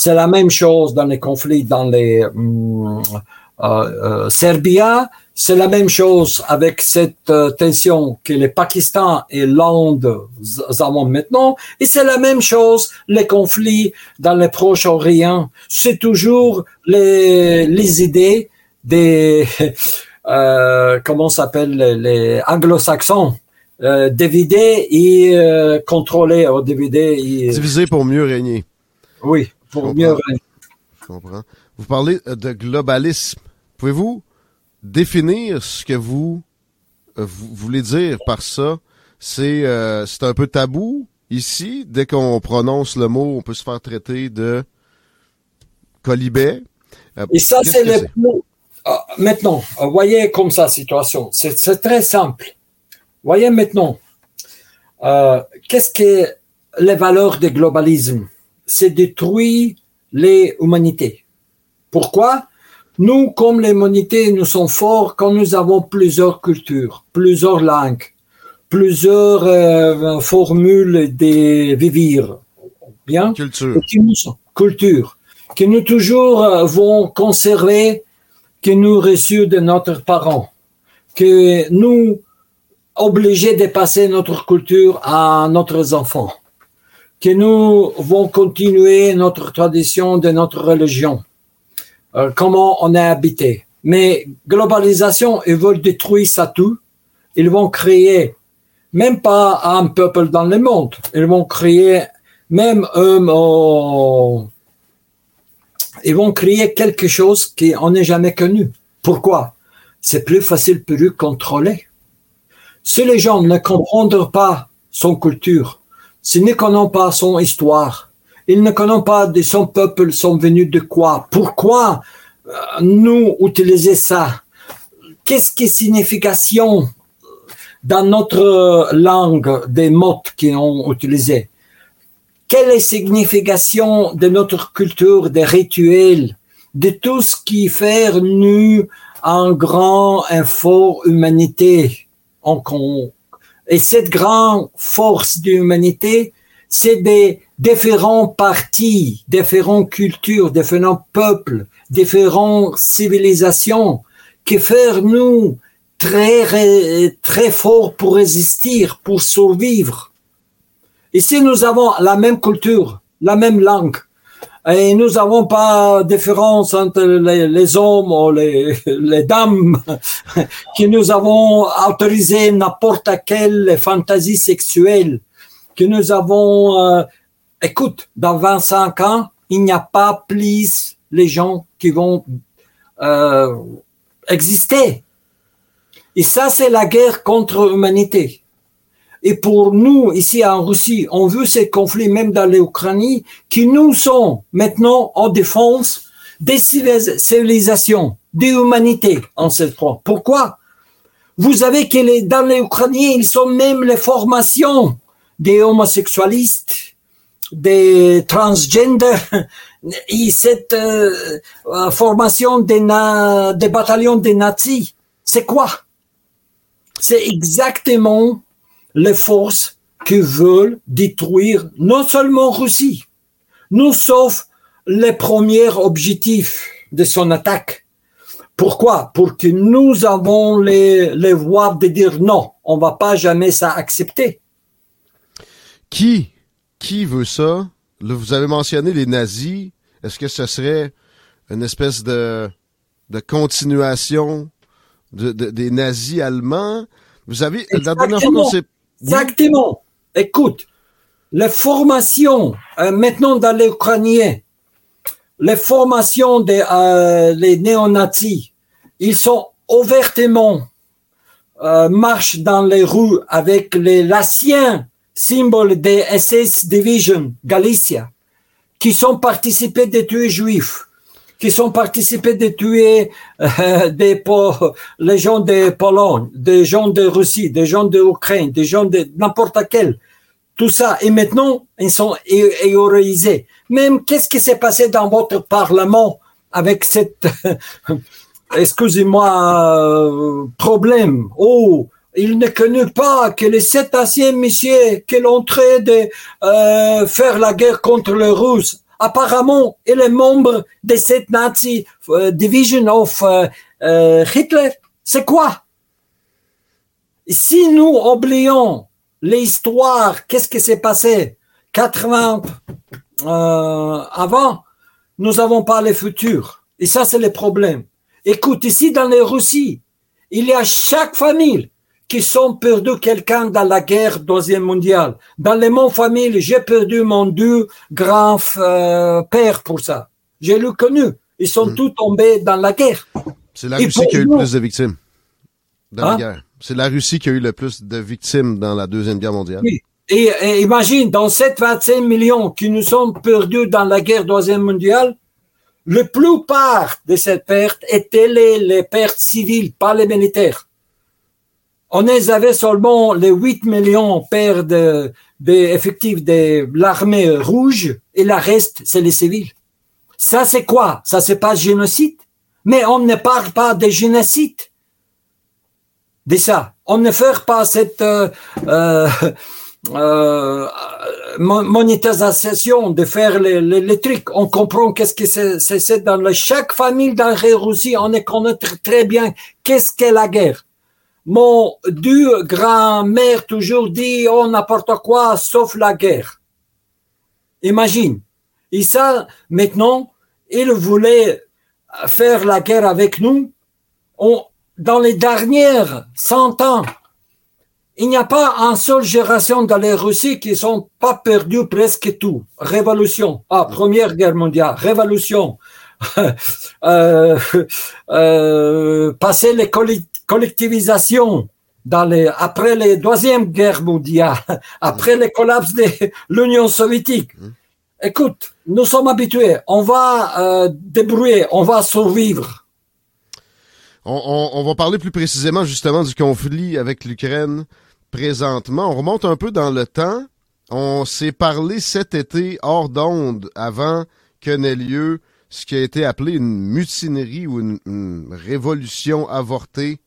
Speaker 3: C'est la même chose dans les conflits dans les hum, euh, euh, Serbia. C'est la même chose avec cette euh, tension que le Pakistan et l'Inde avons maintenant. Et c'est la même chose les conflits dans le Proche-Orient. C'est toujours les, les idées des euh, comment s'appelle les, anglo-saxons? Euh, et euh, contrôler et
Speaker 2: diviser pour mieux régner.
Speaker 3: Oui, pour mieux régner.
Speaker 2: Je comprends. Vous parlez de globalisme. Pouvez-vous définir ce que vous, euh, vous voulez dire par ça? C'est euh, c'est un peu tabou ici. Dès qu'on prononce le mot, on peut se faire traiter de colibet.
Speaker 3: Euh, et ça, c'est le plus... Ah, maintenant, voyez comme ça situation. C'est très simple. Voyez maintenant, euh, qu'est-ce que les valeurs du globalisme? C'est détruire les humanités. Pourquoi? Nous, comme l'humanité, nous sommes forts quand nous avons plusieurs cultures, plusieurs langues, plusieurs euh, formules de vivre. Bien?
Speaker 2: Culture.
Speaker 3: culture. Que nous toujours euh, vont conserver, que nous reçus de notre parents. Que nous obligés de passer notre culture à notre enfants. Que nous vont continuer notre tradition de notre religion euh, comment on est habité. Mais globalisation, ils veulent détruire ça tout. Ils vont créer même pas un peuple dans le monde. Ils vont créer même eux, ils vont créer quelque chose qu'on n'est jamais connu. Pourquoi? C'est plus facile pour eux contrôler. Si les gens ne comprennent pas son culture, s'ils ne connaissent pas son histoire, ils ne connaissent pas de son peuple sont venus de quoi. Pourquoi euh, nous utiliser ça? Qu'est-ce qui est signification dans notre langue des mots qu'ils ont utilisés? Quelle est signification de notre culture, des rituels, de tout ce qui fait nous un grand, un fort humanité Et cette grande force de l'humanité, c'est des différents partis, différentes cultures, différents peuples, différentes civilisations qui font nous très, très forts pour résister, pour survivre. Ici, nous avons la même culture, la même langue. Et nous n'avons pas différence entre les, hommes ou les, dames qui nous avons autorisé n'importe quelle fantaisie sexuelle, que nous avons euh, écoute, dans 25 ans, il n'y a pas plus les gens qui vont euh, exister. Et ça, c'est la guerre contre l'humanité. Et pour nous, ici en Russie, on veut ces conflits, même dans l'Ukraine, qui nous sont maintenant en défense des civilisations, des humanités en cette fois. Pourquoi? Vous avez que les, dans l'Ukraine, ils sont même les formations des homosexualistes, des transgender. Et cette euh, euh, formation des, des bataillons des nazis, c'est quoi? C'est exactement les forces qui veulent détruire non seulement Russie, nous sauf les premiers objectifs de son attaque. Pourquoi? Pour que nous avons les, les voix de dire non, on va pas jamais ça accepter.
Speaker 2: Qui qui veut ça? vous avez mentionné les nazis. Est-ce que ce serait une espèce de, de continuation de, des nazis allemands? Vous avez,
Speaker 3: la dernière fois qu'on s'est... Exactement. Écoute, les formations, euh, maintenant dans les Ukrainiens, les formations des euh, les néo-nazis, ils sont ouvertement euh, marchent dans les rues avec les laciens symbole des SS Division Galicia, qui sont participés de tuer juifs, qui sont participés de tuer euh, des les gens de Pologne, des gens de Russie, des gens d'Ukraine, des gens de n'importe quel. Tout ça. Et maintenant, ils sont héroïsés. Même qu'est-ce qui s'est passé dans votre parlement avec cette, excusez-moi, euh, problème? Oh, il ne connaît pas que les sept anciens messieurs qui l'ont de euh, faire la guerre contre les Russes apparemment, il est membre de cette Nazi euh, Division of euh, euh, Hitler. C'est quoi? Si nous oublions l'histoire, qu'est-ce qui s'est passé 80 avant, nous n'avons pas le futur. Et ça, c'est le problème. Écoute, ici dans les Russies, il y a chaque famille qui sont perdus quelqu'un dans la guerre deuxième mondiale. Dans les mon famille, j'ai perdu mon deux grands euh, pères pour ça. J'ai le connu. Ils sont hmm. tous tombés dans la guerre.
Speaker 2: C'est la Russie qui a eu le plus de victimes dans la hein? guerre. C'est la Russie qui a eu le plus de victimes dans la deuxième guerre mondiale.
Speaker 3: Et, imagine, dans ces 25 millions qui nous sont perdus dans la guerre deuxième mondiale, la plupart de ces pertes étaient les, pertes civiles, pas les militaires. On les avait seulement les 8 millions pertes d'effectifs de, de l'armée rouge et la reste, c'est les civils. Ça, c'est quoi? Ça, c'est pas génocide? Mais on ne parle pas de génocide. De ça. On ne fait pas cette, euh, euh, euh, monétisation de faire les, les, trucs. On comprend qu'est-ce que c'est dans chaque famille dans la Russie, on connaît très bien qu'est-ce qu'est la guerre. Mon deux grand-mère toujours dit oh n'importe quoi sauf la guerre. Imagine. Et ça, maintenant, il voulait faire la guerre avec nous. Dans les dernières cent ans, il n'y a pas un seule génération dans les Russies qui sont pas perdus presque tout. Révolution. Ah, Première Guerre mondiale. Révolution. passer les collectivisations dans les, après les deuxième guerre mondiale, après le collapse de l'Union soviétique. Mmh. Écoute, nous sommes habitués. On va euh, débrouiller. On va survivre.
Speaker 2: On, on, on, va parler plus précisément justement du conflit avec l'Ukraine présentement. On remonte un peu dans le temps. On s'est parlé cet été hors d'onde avant que n'ait lieu ce qui a été appelé une mutinerie ou une, révolution avortée,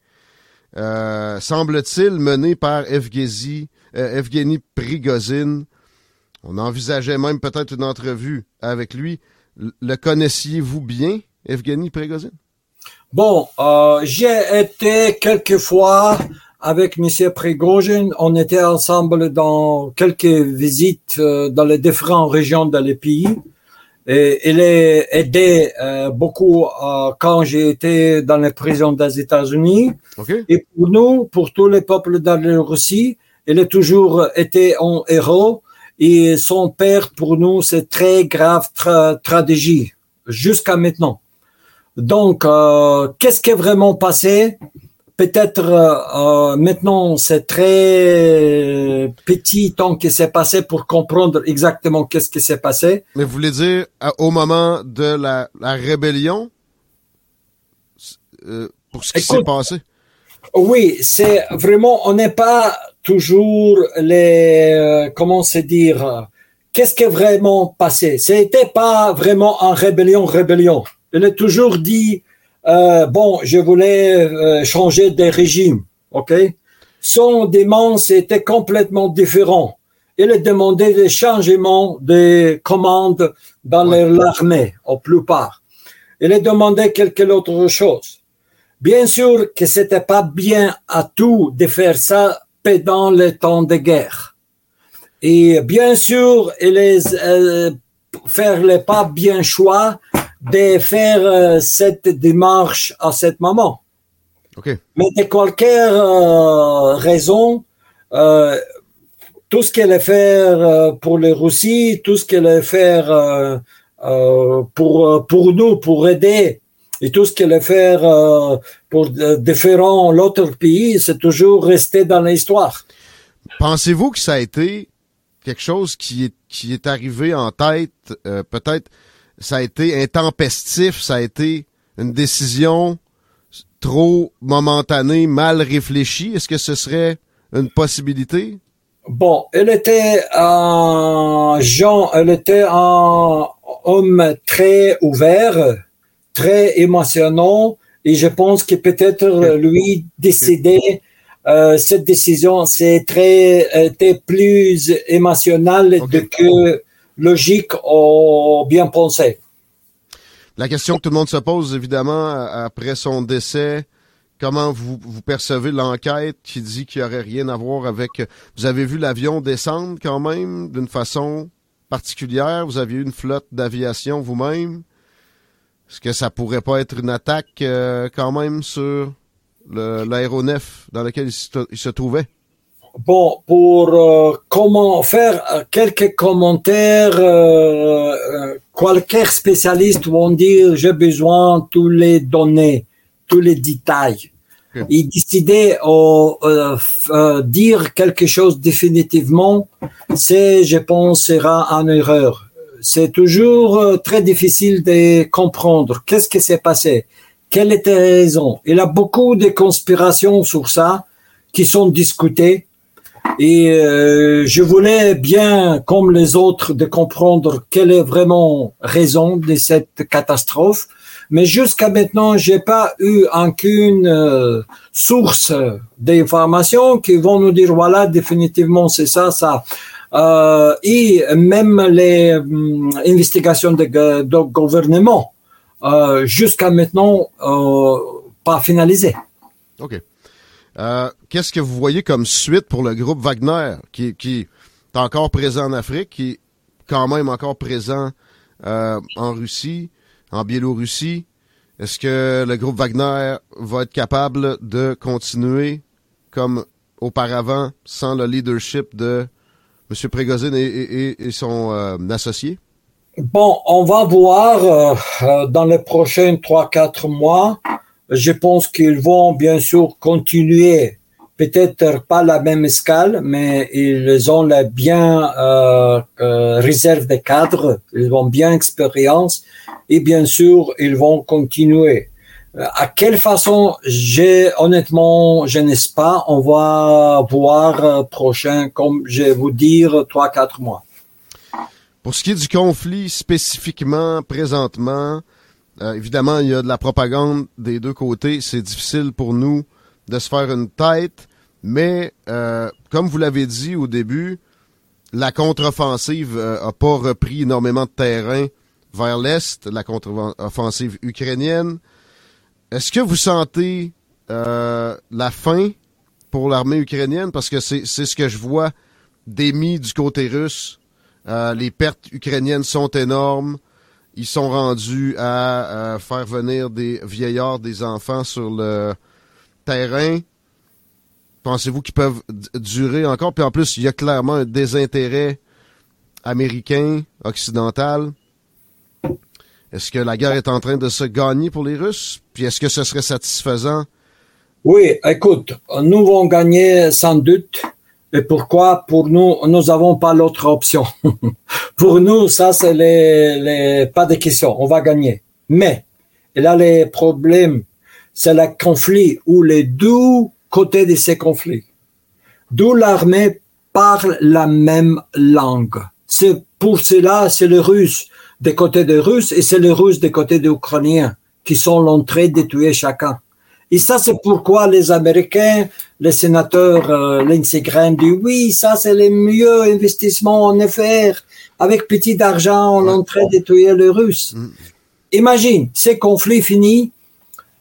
Speaker 2: euh, semble-t-il menée par Evgeny, euh, Evgeny Prigozhin. On envisageait même peut-être une entrevue avec lui. Le connaissiez-vous bien, Evgeny Prigozhin?
Speaker 3: Bon, euh, j'ai été quelquefois avec M. Prigozhin, on était ensemble dans quelques visites euh, dans les différentes régions de les pays. Et il est aidé euh, beaucoup euh, quand j'ai été dans les prisons des États-Unis. Et pour nous, pour tous les peuples de la Russie, il a toujours été un héros. Et son père, pour nous, c'est très grave tra tragédie jusqu'à maintenant. Donc, qu'est-ce qui est vraiment passé? Peut-être euh, euh, maintenant c'est très petit temps qui s'est passé pour comprendre exactement qu'est-ce qui s'est passé.
Speaker 2: Mais vous voulez dire au moment de la, la rébellion euh, pour ce qui s'est passé?
Speaker 3: Oui, c'est vraiment on n'est pas toujours les comment se dire qu'est-ce qui est vraiment passé? C'était pas vraiment en rébellion rébellion. Il a toujours dit euh, bon, je voulais euh, changer de régime, ok? Son demande était complètement différent. Il a demandé des changements de commandes dans l'armée, au plupart. Il a demandé quelque autre chose. Bien sûr que c'était pas bien à tout de faire ça pendant le temps de guerre. Et bien sûr, il est euh, faire le pas bien choix de faire euh, cette démarche à ce moment. Mais de quelque euh, raison, euh, tout ce qu'elle faire euh, pour les Russie, tout ce qu'elle faire pour pour nous, pour aider, et tout ce qu'elle faire pour différents l'autre pays, c'est toujours resté dans l'histoire.
Speaker 2: Pensez-vous que ça a été quelque chose qui est qui est arrivé en tête, peut-être ça a été intempestif, ça a été une décision trop momentanée, mal réfléchie. Est-ce que ce serait une possibilité?
Speaker 3: Bon, elle était un Jean, elle était un homme très ouvert, très émotionnant, et je pense que peut-être lui décider euh, cette décision, c'est très était plus émotionnel de que logique ou bien pensée.
Speaker 2: La question que tout le monde se pose, évidemment, après son décès, comment vous, vous percevez l'enquête qui dit qu'il n'y aurait rien à voir avec... Vous avez vu l'avion descendre quand même d'une façon particulière? Vous aviez une flotte d'aviation vous-même? Est-ce que ça pourrait pas être une attaque euh, quand même sur l'aéronef dans lequel il se, trouvait?
Speaker 3: Bon, pour euh, comment faire euh, quelques commentaires, euh, quelques spécialistes vont dire j'ai besoin de tous les données, tous les détails. Et décider de dire quelque chose définitivement, c'est, je pense, sera une erreur. C'est toujours très difficile de comprendre qu'est-ce qui s'est passé? Quelle était la raison? Il y a beaucoup de conspirations sur ça qui sont discutées. Et euh, je voulais bien, comme les autres, de comprendre quelle est vraiment raison de cette catastrophe. Mais jusqu'à maintenant, j'ai pas eu aucune euh, source d'information qui vont nous dire voilà définitivement c'est ça ça. Euh, et même les hum, investigations de, de gouvernement euh, jusqu'à maintenant euh, pas finalisé.
Speaker 2: OK. Euh, qu'est-ce que vous voyez comme suite pour le groupe Wagner, qui, qui est encore présent en Afrique, qui est quand même encore présent en Russie, en Biélorussie? Est-ce que le groupe Wagner va être capable de continuer comme auparavant sans le leadership de M. Prégozine et, son associé?
Speaker 3: Bon, on va voir euh, euh, dans les prochains trois quatre mois. Je pense qu'ils vont bien sûr continuer, peut-être pas la même escale, mais ils ont la bien euh, euh, réserve des cadres, ils ont bien expérience et bien sûr ils vont continuer. À quelle façon, honnêtement, je ne sais pas. On va voir prochain, comme je vais vous dire, trois quatre mois.
Speaker 2: Pour ce qui est du conflit spécifiquement, présentement, euh, évidemment, il y a de la propagande des deux côtés. C'est difficile pour nous de se faire une tête, mais euh, comme vous l'avez dit au début, la contre-offensive n'a euh, pas repris énormément de terrain vers l'Est, la contre-offensive ukrainienne. Est-ce que vous sentez la fin pour l'armée ukrainienne? Parce que c'est ce que je vois démis du côté russe euh, les pertes ukrainiennes sont énormes. Ils sont rendus à, faire venir des vieillards, des enfants sur le terrain. Pensez-vous qu'ils peuvent durer encore? Puis en plus, il y a clairement un désintérêt américain, occidental. Est-ce que la guerre est en train de se gagner pour les Russes? Puis est-ce que ce serait satisfaisant?
Speaker 3: Oui, écoute, nous allons gagner sans doute. Et pourquoi Pour nous, nous n'avons pas l'autre option? pour nous, ça, c'est les, les, pas de question. On va gagner. Mais, là, les problèmes, c'est le conflit où les deux côtés de ces conflits, d'où l'armée parle la même langue. C'est pour cela, c'est le russe des côtés des Russes et c'est les Russes des côtés des Ukrainiens qui sont l'entrée de tuer chacun. Et ça, c'est pourquoi les Américains, les sénateurs euh, Lindsey Graham dit oui, ça c'est le mieux investissement en effet. Avec petit argent, on est en train de tuer les Russes. Mm. Imagine, ces conflits finis,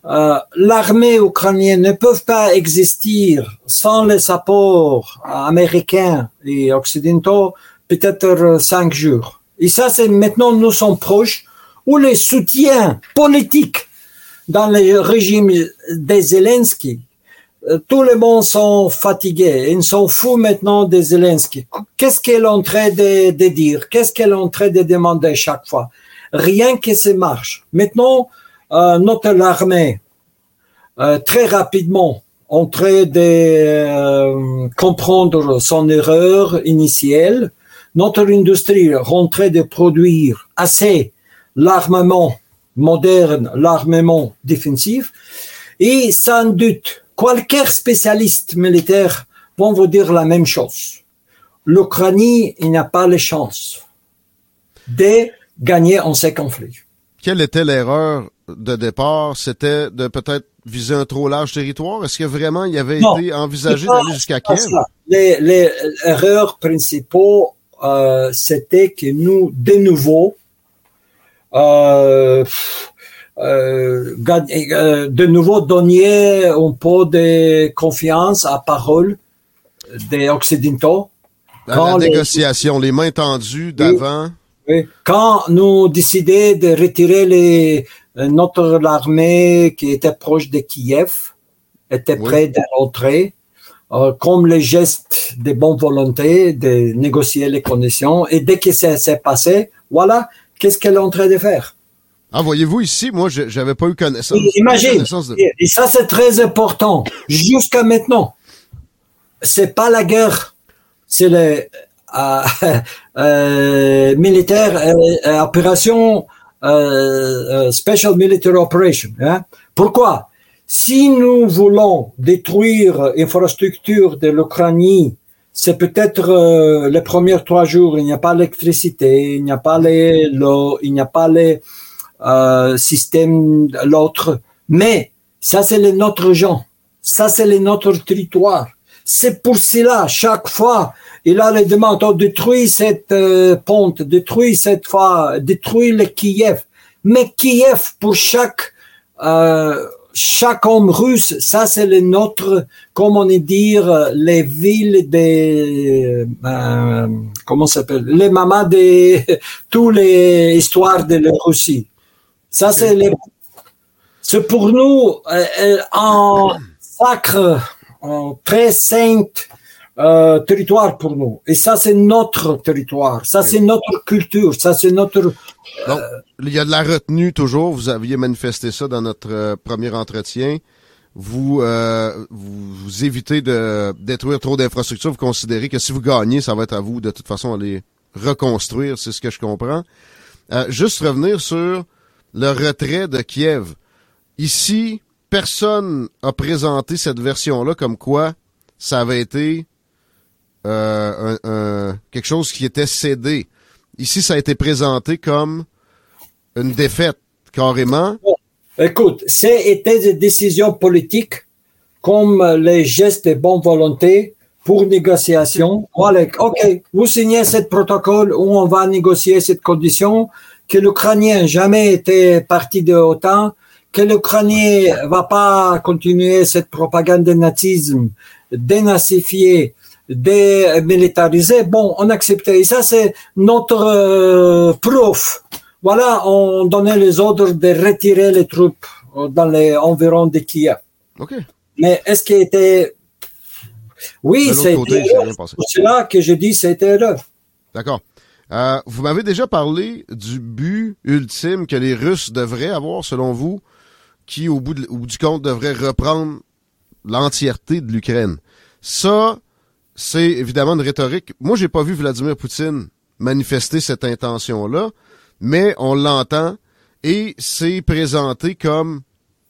Speaker 3: euh, l'armée ukrainienne ne peut pas exister sans les apports américains et occidentaux, peut-être cinq jours. Et ça, c'est maintenant nous sommes proches où les soutiens politiques dans le régime des Zelensky, euh, tout le monde sont fatigués. Ils sont fous maintenant des Zelensky. Qu'est-ce qu'elle est en train de, dire? Qu'est-ce qu'elle est en train de demander chaque fois? Rien que ça marche. Maintenant, euh, notre armée, euh, très rapidement, en train de euh, comprendre son erreur initiale. Notre industrie est en train de produire assez l'armement moderne, l'armement défensif. Et sans doute, quelques spécialistes militaires vont vous dire la même chose. L'Ukraine, il n'a pas les chances de gagner en ces conflits.
Speaker 2: Quelle était l'erreur de départ? C'était de peut-être viser un trop large territoire? Est-ce que vraiment il avait été envisagé d'aller jusqu'à Kiev?
Speaker 3: Les, les erreurs principaux euh, c'était que nous, de nouveau, de nouveau donner un peu de confiance à parole des Occidentaux.
Speaker 2: Dans la négociation, les, mains tendues d'avant.
Speaker 3: Oui, Quand nous décidons de retirer les, notre armée qui était proche de Kiev, était prêt de rentrer, euh, comme les gestes de bonne volonté de négocier les conditions. Et dès que ça s'est passé, voilà, qu'est-ce qu'elle est en train de faire?
Speaker 2: Ah, voyez-vous ici, moi, j'avais pas eu connaissance.
Speaker 3: Imagine. Et ça, c'est très important. Jusqu'à maintenant, c'est pas la guerre, c'est le euh, euh, militaire euh, opération special military operation. Hein? Pourquoi? Si nous voulons détruire l'infrastructure de l'Ukraine, c'est peut-être euh, les premiers trois jours, il n'y a pas l'électricité, il n'y a pas l'eau, il n'y a pas les euh, système, l'autre. Mais ça, c'est les notre gens. Ça, c'est les notre territoire. C'est pour cela, chaque fois, il a les demandes, on détruit cette euh, ponte, détruit cette fois, détruit le Kiev. Mais Kiev, pour chaque euh, chaque homme russe, ça c'est le notre, comment dire, les villes des, euh, comment s'appelle, les mamans de toutes les histoires de la Russie. Ça, c'est c'est pour nous euh, euh, un sacre, un très saint euh, territoire pour nous. Et ça, c'est notre territoire. Ça, c'est notre culture. Ça, c'est notre.
Speaker 2: Donc, il y a de la retenue toujours. Vous aviez manifesté ça dans notre premier entretien. Vous, vous, vous évitez de détruire trop d'infrastructures. Vous considérez que si vous gagnez, ça va être à vous de toute façon à les reconstruire. C'est ce que je comprends. juste revenir sur le retrait de Kiev. Ici, personne a présenté cette version-là comme quoi ça avait été euh, quelque chose qui était cédé. Ici, ça a été présenté comme une défaite, carrément.
Speaker 3: écoute, c'était des décisions politiques comme les gestes de bonne volonté pour négociation. OK, vous signez ce protocole où on va négocier cette condition que l'Ukrainien jamais été parti de l'OTAN, que l'Ukrainien va pas continuer cette propagande de nazisme, dénazifier, démilitariser. Bon, on acceptait. Et ça, c'est notre euh, proof. Voilà, on donnait les ordres de retirer les troupes dans les environs de Kiev.
Speaker 2: OK.
Speaker 3: Mais est-ce qu'il était... Oui, c'est cela que je dis c'était erreur.
Speaker 2: D'accord. Euh, vous m'avez déjà parlé du but ultime que les Russes devraient avoir, selon vous, qui, au bout, du compte, devrait reprendre l'entièreté de l'Ukraine. Ça, c'est évidemment une rhétorique. Moi, j'ai pas vu Vladimir Poutine manifester cette intention-là, mais on l'entend et c'est présenté comme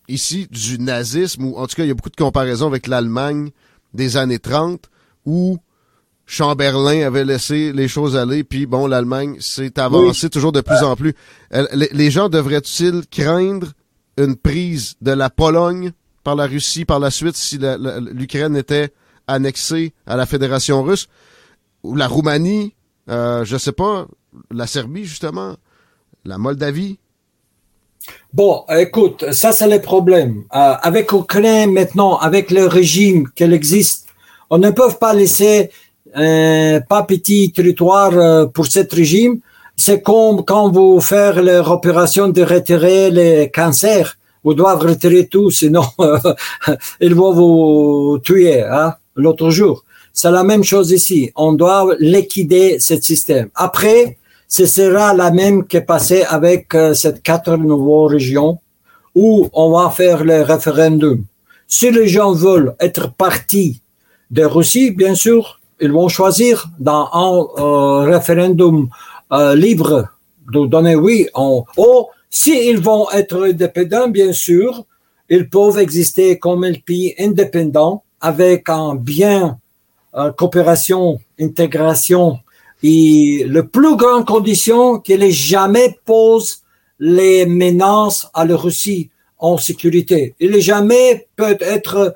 Speaker 2: ici du nazisme, ou en tout cas, il y a beaucoup de comparaisons avec l'Allemagne des années 30, où Chamberlain avait laissé les choses aller, puis bon, l'Allemagne s'est avancée toujours de plus en plus. Les gens devraient-ils craindre une prise de la Pologne par la Russie par la suite si l'Ukraine était annexée à la Fédération russe? La Roumanie, euh, je sais pas, la Serbie justement, la Moldavie?
Speaker 3: Bon, écoute, ça c'est le problème. Euh, avec l'Ukraine maintenant, avec le régime qu'elle existe, on ne peut pas laisser un pas petit territoire euh, pour ce régime. C'est comme quand vous faites leur opération de retirer les cancers. Vous devez retirer tout, sinon ils vont vous tuer hein, l'autre jour. C'est la même chose ici. On doit liquider ce système. Après, ce sera la même que passé avec euh, ces quatre nouvelles régions où on va faire le référendum. Si les gens veulent être partis de Russie, bien sûr, ils vont choisir dans un euh, référendum euh, libre de donner oui en ou s'ils vont être indépendants, bien sûr, ils peuvent exister comme un pays indépendant avec un bien euh, coopération, intégration et le plus grand condition qu'il ait jamais pose les menaces à la Russie en sécurité. Il n'est jamais peut être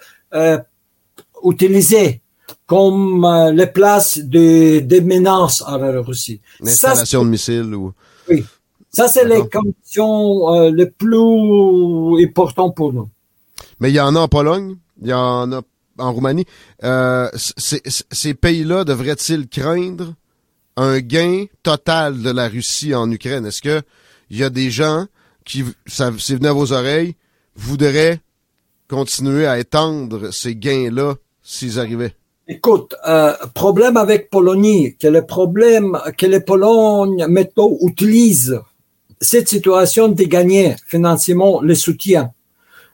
Speaker 3: utilisé comme euh, les places de, des menaces à la Russie.
Speaker 2: L'installation de missiles ou...
Speaker 3: Oui. Ça, c'est les conditions euh, les plus importantes pour nous.
Speaker 2: Mais il y en a en Pologne, il y en a en Roumanie. Euh, ces pays-là devraient-ils craindre un gain total de la Russie en Ukraine? Est-ce que il y a des gens qui, ça, c'est venu à vos oreilles, voudraient continuer à étendre ces gains-là s'ils arrivaient?
Speaker 3: Écoute, euh, problème avec Pologne, que le problème que les Polonnes maintenant utilisent cette situation de gagner financièrement le soutien.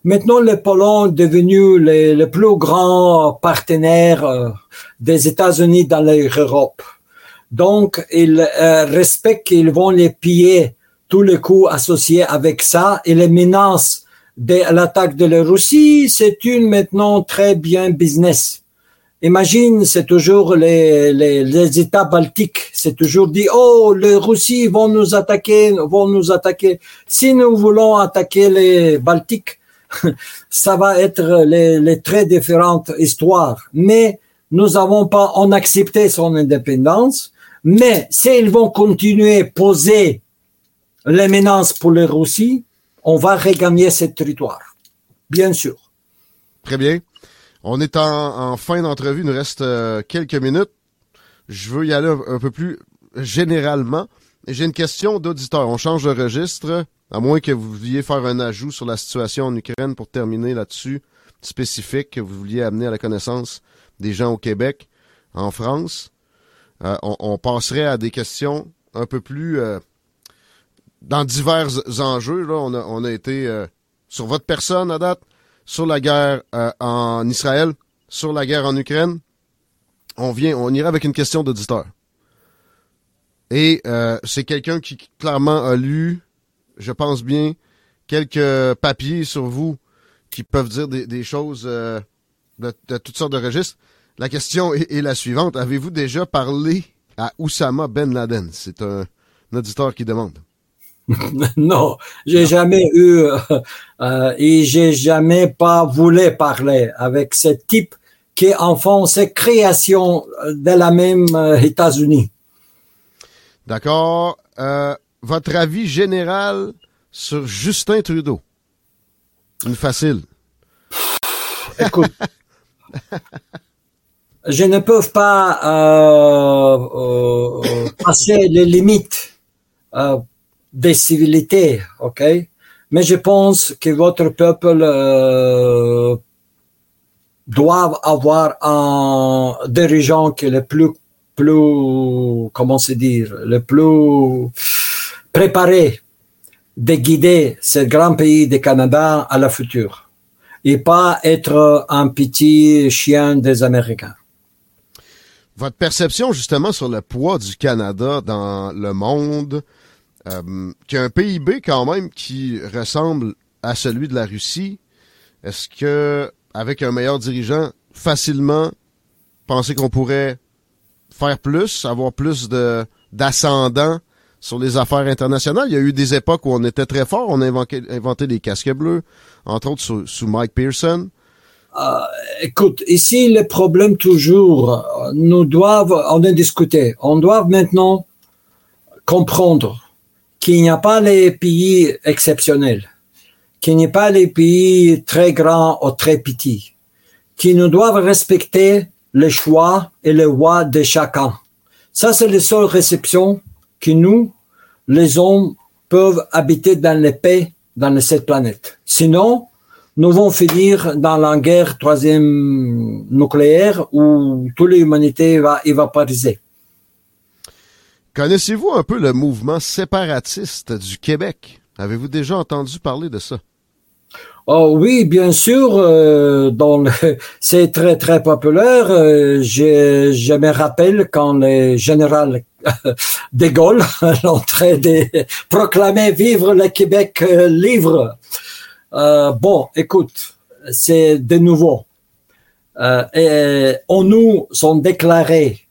Speaker 3: Maintenant, les Polonais sont devenus les, les, plus grands partenaires euh, des États-Unis dans l'Europe. Donc, ils euh, respectent qu'ils vont les piller tous les coûts associés avec ça et les menaces de l'attaque de la Russie, c'est une maintenant très bien business. Imagine, c'est toujours les, les, les, États baltiques, c'est toujours dit, oh, les Russes vont nous attaquer, vont nous attaquer. Si nous voulons attaquer les Baltiques, ça va être les, très différentes histoires. Mais nous n'avons pas, on accepté son indépendance, mais s'ils vont continuer à poser menaces pour les Russes, on va regagner ce territoire. Bien sûr.
Speaker 2: Très bien. On est en, fin d'entrevue, il nous reste euh, quelques minutes. Je veux y aller un, peu plus généralement. J'ai une question d'auditeur. On change de registre, à moins que vous vouliez faire un ajout sur la situation en Ukraine pour terminer là-dessus, spécifique, que vous vouliez amener à la connaissance des gens au Québec, en France. Euh, on, passerait à des questions un peu plus euh, dans divers enjeux. Là, on a, on a été sur votre personne à date, sur la guerre euh, en Israël, sur la guerre en Ukraine, on vient, on ira avec une question d'auditeur. Et euh, c'est quelqu'un qui clairement a lu, je pense bien, quelques papiers sur vous qui peuvent dire des, choses euh, de, toutes sortes de registres. La question est, la suivante. Avez-vous déjà parlé à Oussama Ben Laden? C'est un auditeur qui demande.
Speaker 3: non, j'ai jamais eu euh, euh, et j'ai jamais pas voulu parler avec ce type qui en font ses créations de la même euh, États-Unis.
Speaker 2: D'accord. Euh, votre avis général sur Justin Trudeau? Une facile.
Speaker 3: Écoute, je ne peux pas euh, passer les limites des civilités, ok? Mais je pense que votre peuple euh, doit avoir un dirigeant qui est le plus, plus, comment se dire, le plus préparé de guider ce grand pays du Canada à la future et pas être un petit chien des Américains.
Speaker 2: Votre perception justement sur le poids du Canada dans le monde, euh, qui a un PIB quand même qui ressemble à celui de la Russie. Est-ce que, avec un meilleur dirigeant, facilement, penser qu'on pourrait faire plus, avoir plus de d'ascendant sur les affaires internationales. Il y a eu des époques où on était très fort. On a inventé, des casques bleus, entre autres sous, Mike Pearson.
Speaker 3: Euh, écoute, ici, le problème toujours, nous doivent, on a discuté, on doit maintenant comprendre qu'il n'y a pas les pays exceptionnels, qu'il n'y a pas les pays très grands ou très petits, qui nous doivent respecter le choix et le droit de chacun. Ça, c'est la seule réception que nous, les hommes, peuvent habiter dans la paix dans cette planète. Sinon, nous allons finir dans la guerre troisième nucléaire où toute l'humanité va évaporiser.
Speaker 2: Connaissez-vous un peu le mouvement séparatiste du Québec? Avez-vous déjà entendu parler de ça?
Speaker 3: Oh oui, bien sûr. Euh, c'est très très populaire. Euh, je, je, me rappelle quand le général de Gaulle l'entrée de proclamer vivre le Québec euh, libre. Euh, bon, écoute, c'est de nouveau. Euh, et on nous sont déclarés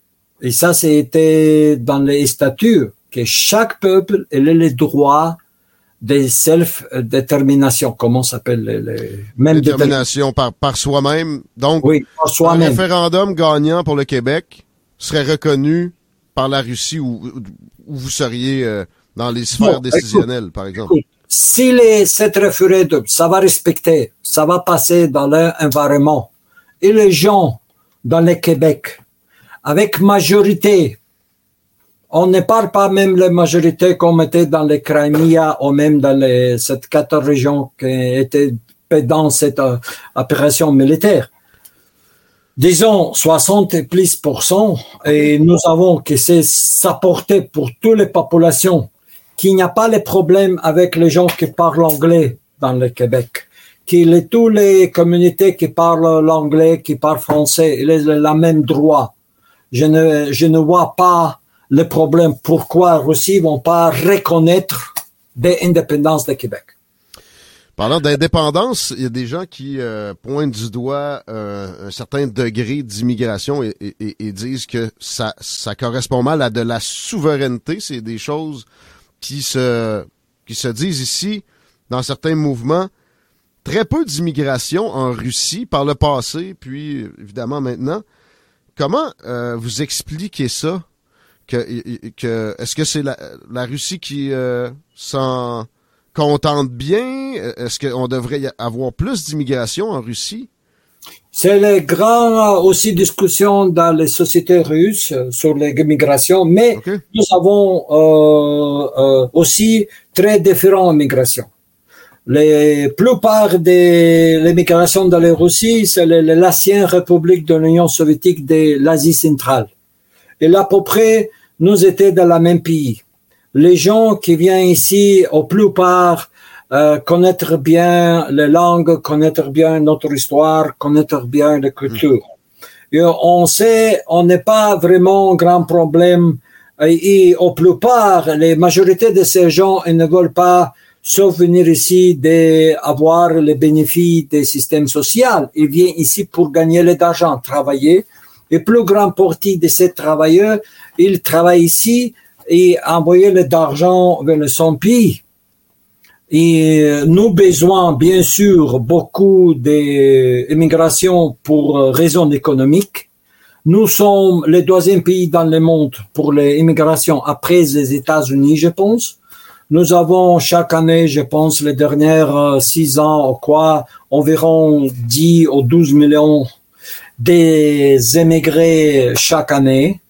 Speaker 3: et ça, c'était dans les statuts que chaque peuple a le droit des self-détermination, comment s'appelle les, les
Speaker 2: même détermination par, par soi-même. Donc,
Speaker 3: oui, par
Speaker 2: soi-même. un référendum gagnant pour le Québec serait reconnu par la Russie où, où vous seriez euh, dans les sphères décisionnelles, par exemple?
Speaker 3: si les, cette référendum, ça va respecter, ça va passer dans l'environnement, et les gens dans le Québec, avec majorité on ne parle pas même les majorités comme était dans les Crimea ou même dans les, cette quatre régions qui étaient dans cette euh, opération militaire. Disons 60 et plus pour cent, et nous avons que c'est s'apporter pour toutes les populations qu'il n'y a pas les problèmes avec les gens qui parlent anglais dans le Québec, qu'il y toutes les communautés qui parlent l'anglais, qui parlent français, ils ont le même droit. Je ne, je ne vois pas le problème pourquoi Russie ne vont pas reconnaître l'indépendance de Québec.
Speaker 2: Parlant d'indépendance, il y a des gens qui euh, pointent du doigt euh, un certain degré d'immigration et, disent que ça, ça correspond mal à de la souveraineté. C'est des choses qui se, qui se disent ici dans certains mouvements. Très peu d'immigration en Russie par le passé, puis évidemment maintenant. Comment euh, vous expliquez ça? que, est-ce que c'est la, Russie qui euh, s'en contente bien? Est-ce qu'on devrait avoir plus d'immigration en Russie?
Speaker 3: C'est les grandes aussi discussions dans les sociétés russes sur l'immigration, mais nous avons euh, euh, aussi très différentes migrations. La plupart de l'immigration dans la Russie, c'est l'ancienne République de l'Union soviétique de l'Asie centrale. Et à peu près nous étions dans le même pays. Les gens qui viennent ici, au plupart, euh, connaître bien les langues, connaître bien notre histoire, connaître bien la culture. Et on sait, on n'est pas vraiment un grand problème. Et, au plupart, les majorités de ces gens, ils ne veulent pas sauf venir ici d'avoir les bénéfices des systèmes sociaux. Ils viennent ici pour gagner l'argent, travailler. Et plus grand partie de ces travailleurs, il travaille ici et envoyer l'argent vers son pays. Et nous besoin, bien sûr, beaucoup d'immigration pour raisons économiques. Nous sommes le deuxième pays dans le monde pour l'immigration après les États-Unis, je pense. Nous avons chaque année, je pense, les dernières euh, six ans ou quoi, environ 10 ou 12 millions des émigrés chaque année.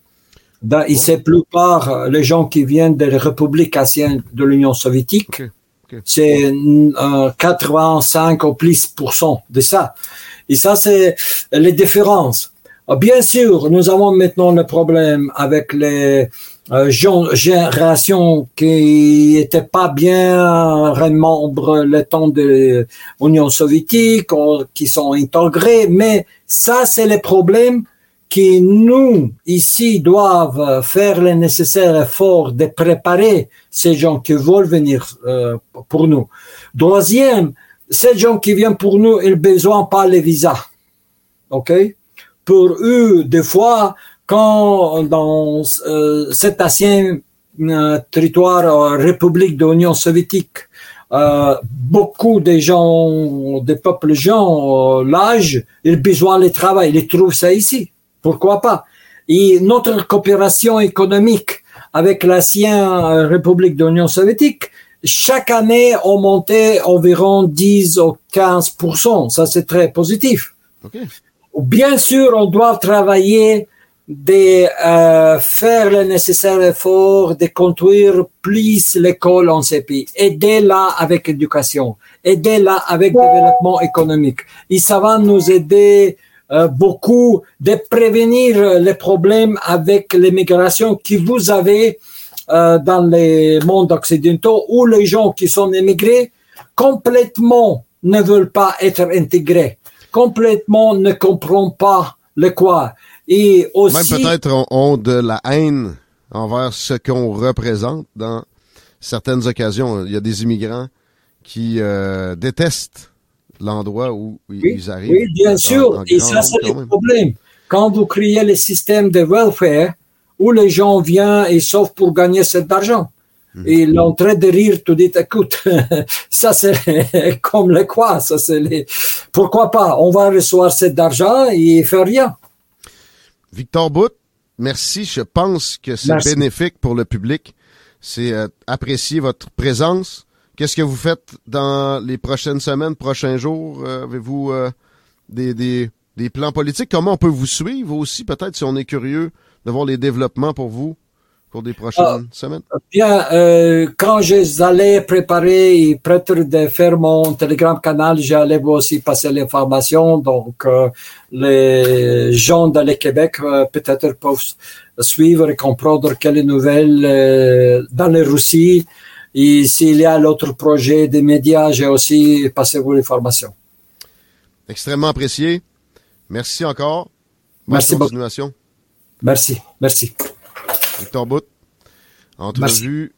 Speaker 3: Ben, et c'est plupart les gens qui viennent des républiques anciennes de l'Union soviétique. C'est 85 euh, ou plus pour cent de ça. Et ça, c'est les différences. Bien sûr, nous avons maintenant le problème avec les euh, générations qui n'étaient pas bien membres le temps de l'Union soviétique, qui sont intégrés, mais ça, c'est le problème qui nous, ici, doivent faire le nécessaire effort de préparer ces gens qui veulent venir euh, pour nous. Deuxième, ces gens qui viennent pour nous, ils besoin pas les visas. OK? Pour eux, des fois, quand dans euh, cet ancien euh, territoire euh, République de l'Union soviétique, beaucoup de gens, des peuples gens, l'âge, ils besoin de travail, ils trouvent ça ici. Pourquoi pas? Et notre coopération économique avec l'ancienne République de l'Union soviétique, chaque année, on montait environ 10 ou 15% Ça, c'est très positif. Bien sûr, on doit travailler de euh, faire le nécessaire effort de construire plus l'école en ces pays. Aider-la avec éducation, aider-la avec développement économique. Et ça va nous aider euh, beaucoup de prévenir les problèmes avec l'immigration que vous avez euh, dans les mondes occidentaux où les gens qui sont immigrés complètement ne veulent pas être intégrés, complètement ne comprennent pas le quoi. Et aussi.
Speaker 2: Même peut-être ont de la haine envers ce qu'on représente dans certaines occasions. Il y a des immigrants qui euh, détestent l'endroit où ils arrivent.
Speaker 3: Oui, bien sûr. Et ça, c'est le problème. Quand vous créez le système de welfare, où les gens viennent et sauf pour gagner cet argent. Mhm. Et train de rire, tu dis, écoute, ça c'est comme les quoi, ça c'est les... Pourquoi pas, on va recevoir cet argent et fait rien.
Speaker 2: Victor Bout, merci, je pense que c'est bénéfique pour le public. C'est euh, apprécier votre présence. Qu'est-ce que vous faites dans les prochaines semaines, prochains jours? Euh, avez-vous euh, des, des, des plans politiques? Comment on peut vous suivre aussi, peut-être, si on est curieux de voir les développements pour vous? pour des prochaines ah, semaines?
Speaker 3: Bien, euh, quand j'allais préparer et prêter de faire mon Telegram canal, j'allais aussi passer l'information. Donc, euh, les gens dans le Québec euh, peut-être peuvent suivre et comprendre quelles nouvelles euh, dans les Russie. Et s'il y a l'autre projet des médias, j'ai aussi passé vos informations.
Speaker 2: Extrêmement apprécié. Merci encore.
Speaker 3: Bonne merci continuation. Merci, merci.
Speaker 2: Victor Bout, entrevue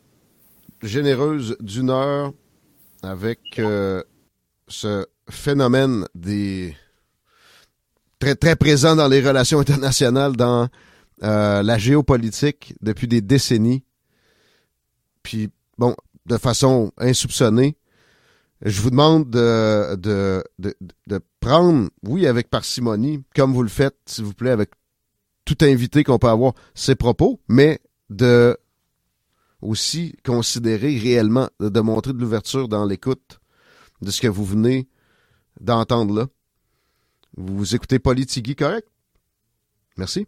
Speaker 2: généreuse d'une heure avec euh, ce phénomène des très très présent dans les relations internationales, dans euh, la géopolitique depuis des décennies. Puis bon, de façon insoupçonnée, je vous demande de, prendre, oui, avec parcimonie, comme vous le faites, s'il vous plaît, avec tout invité qu'on peut avoir ses propos, mais de aussi considérer réellement, de montrer de l'ouverture dans l'écoute de ce que vous venez d'entendre là. Vous écoutez Politigui, correct? Merci.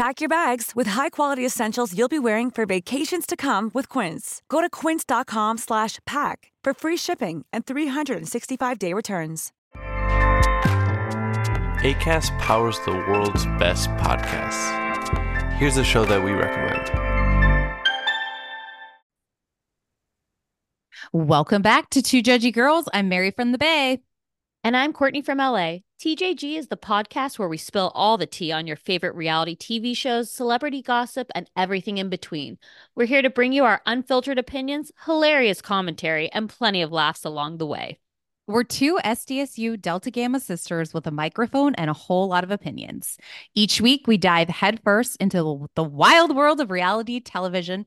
Speaker 6: Pack your bags with high-quality essentials you'll be wearing for vacations to come with Quince. Go to quince.com slash pack for free shipping and 365-day returns.
Speaker 7: Acast powers the world's best podcasts. Here's a show that we recommend.
Speaker 8: Welcome back to Two Judgy Girls. I'm Mary from the Bay.
Speaker 9: And I'm Courtney from LA. TJG is the podcast where we spill all the tea on your favorite reality TV shows, celebrity gossip, and everything in between. We're here to bring you our unfiltered opinions, hilarious commentary, and plenty of laughs along the way.
Speaker 8: We're two SDSU Delta Gamma sisters with a microphone and a whole lot of opinions. Each week, we dive headfirst into the wild world of reality television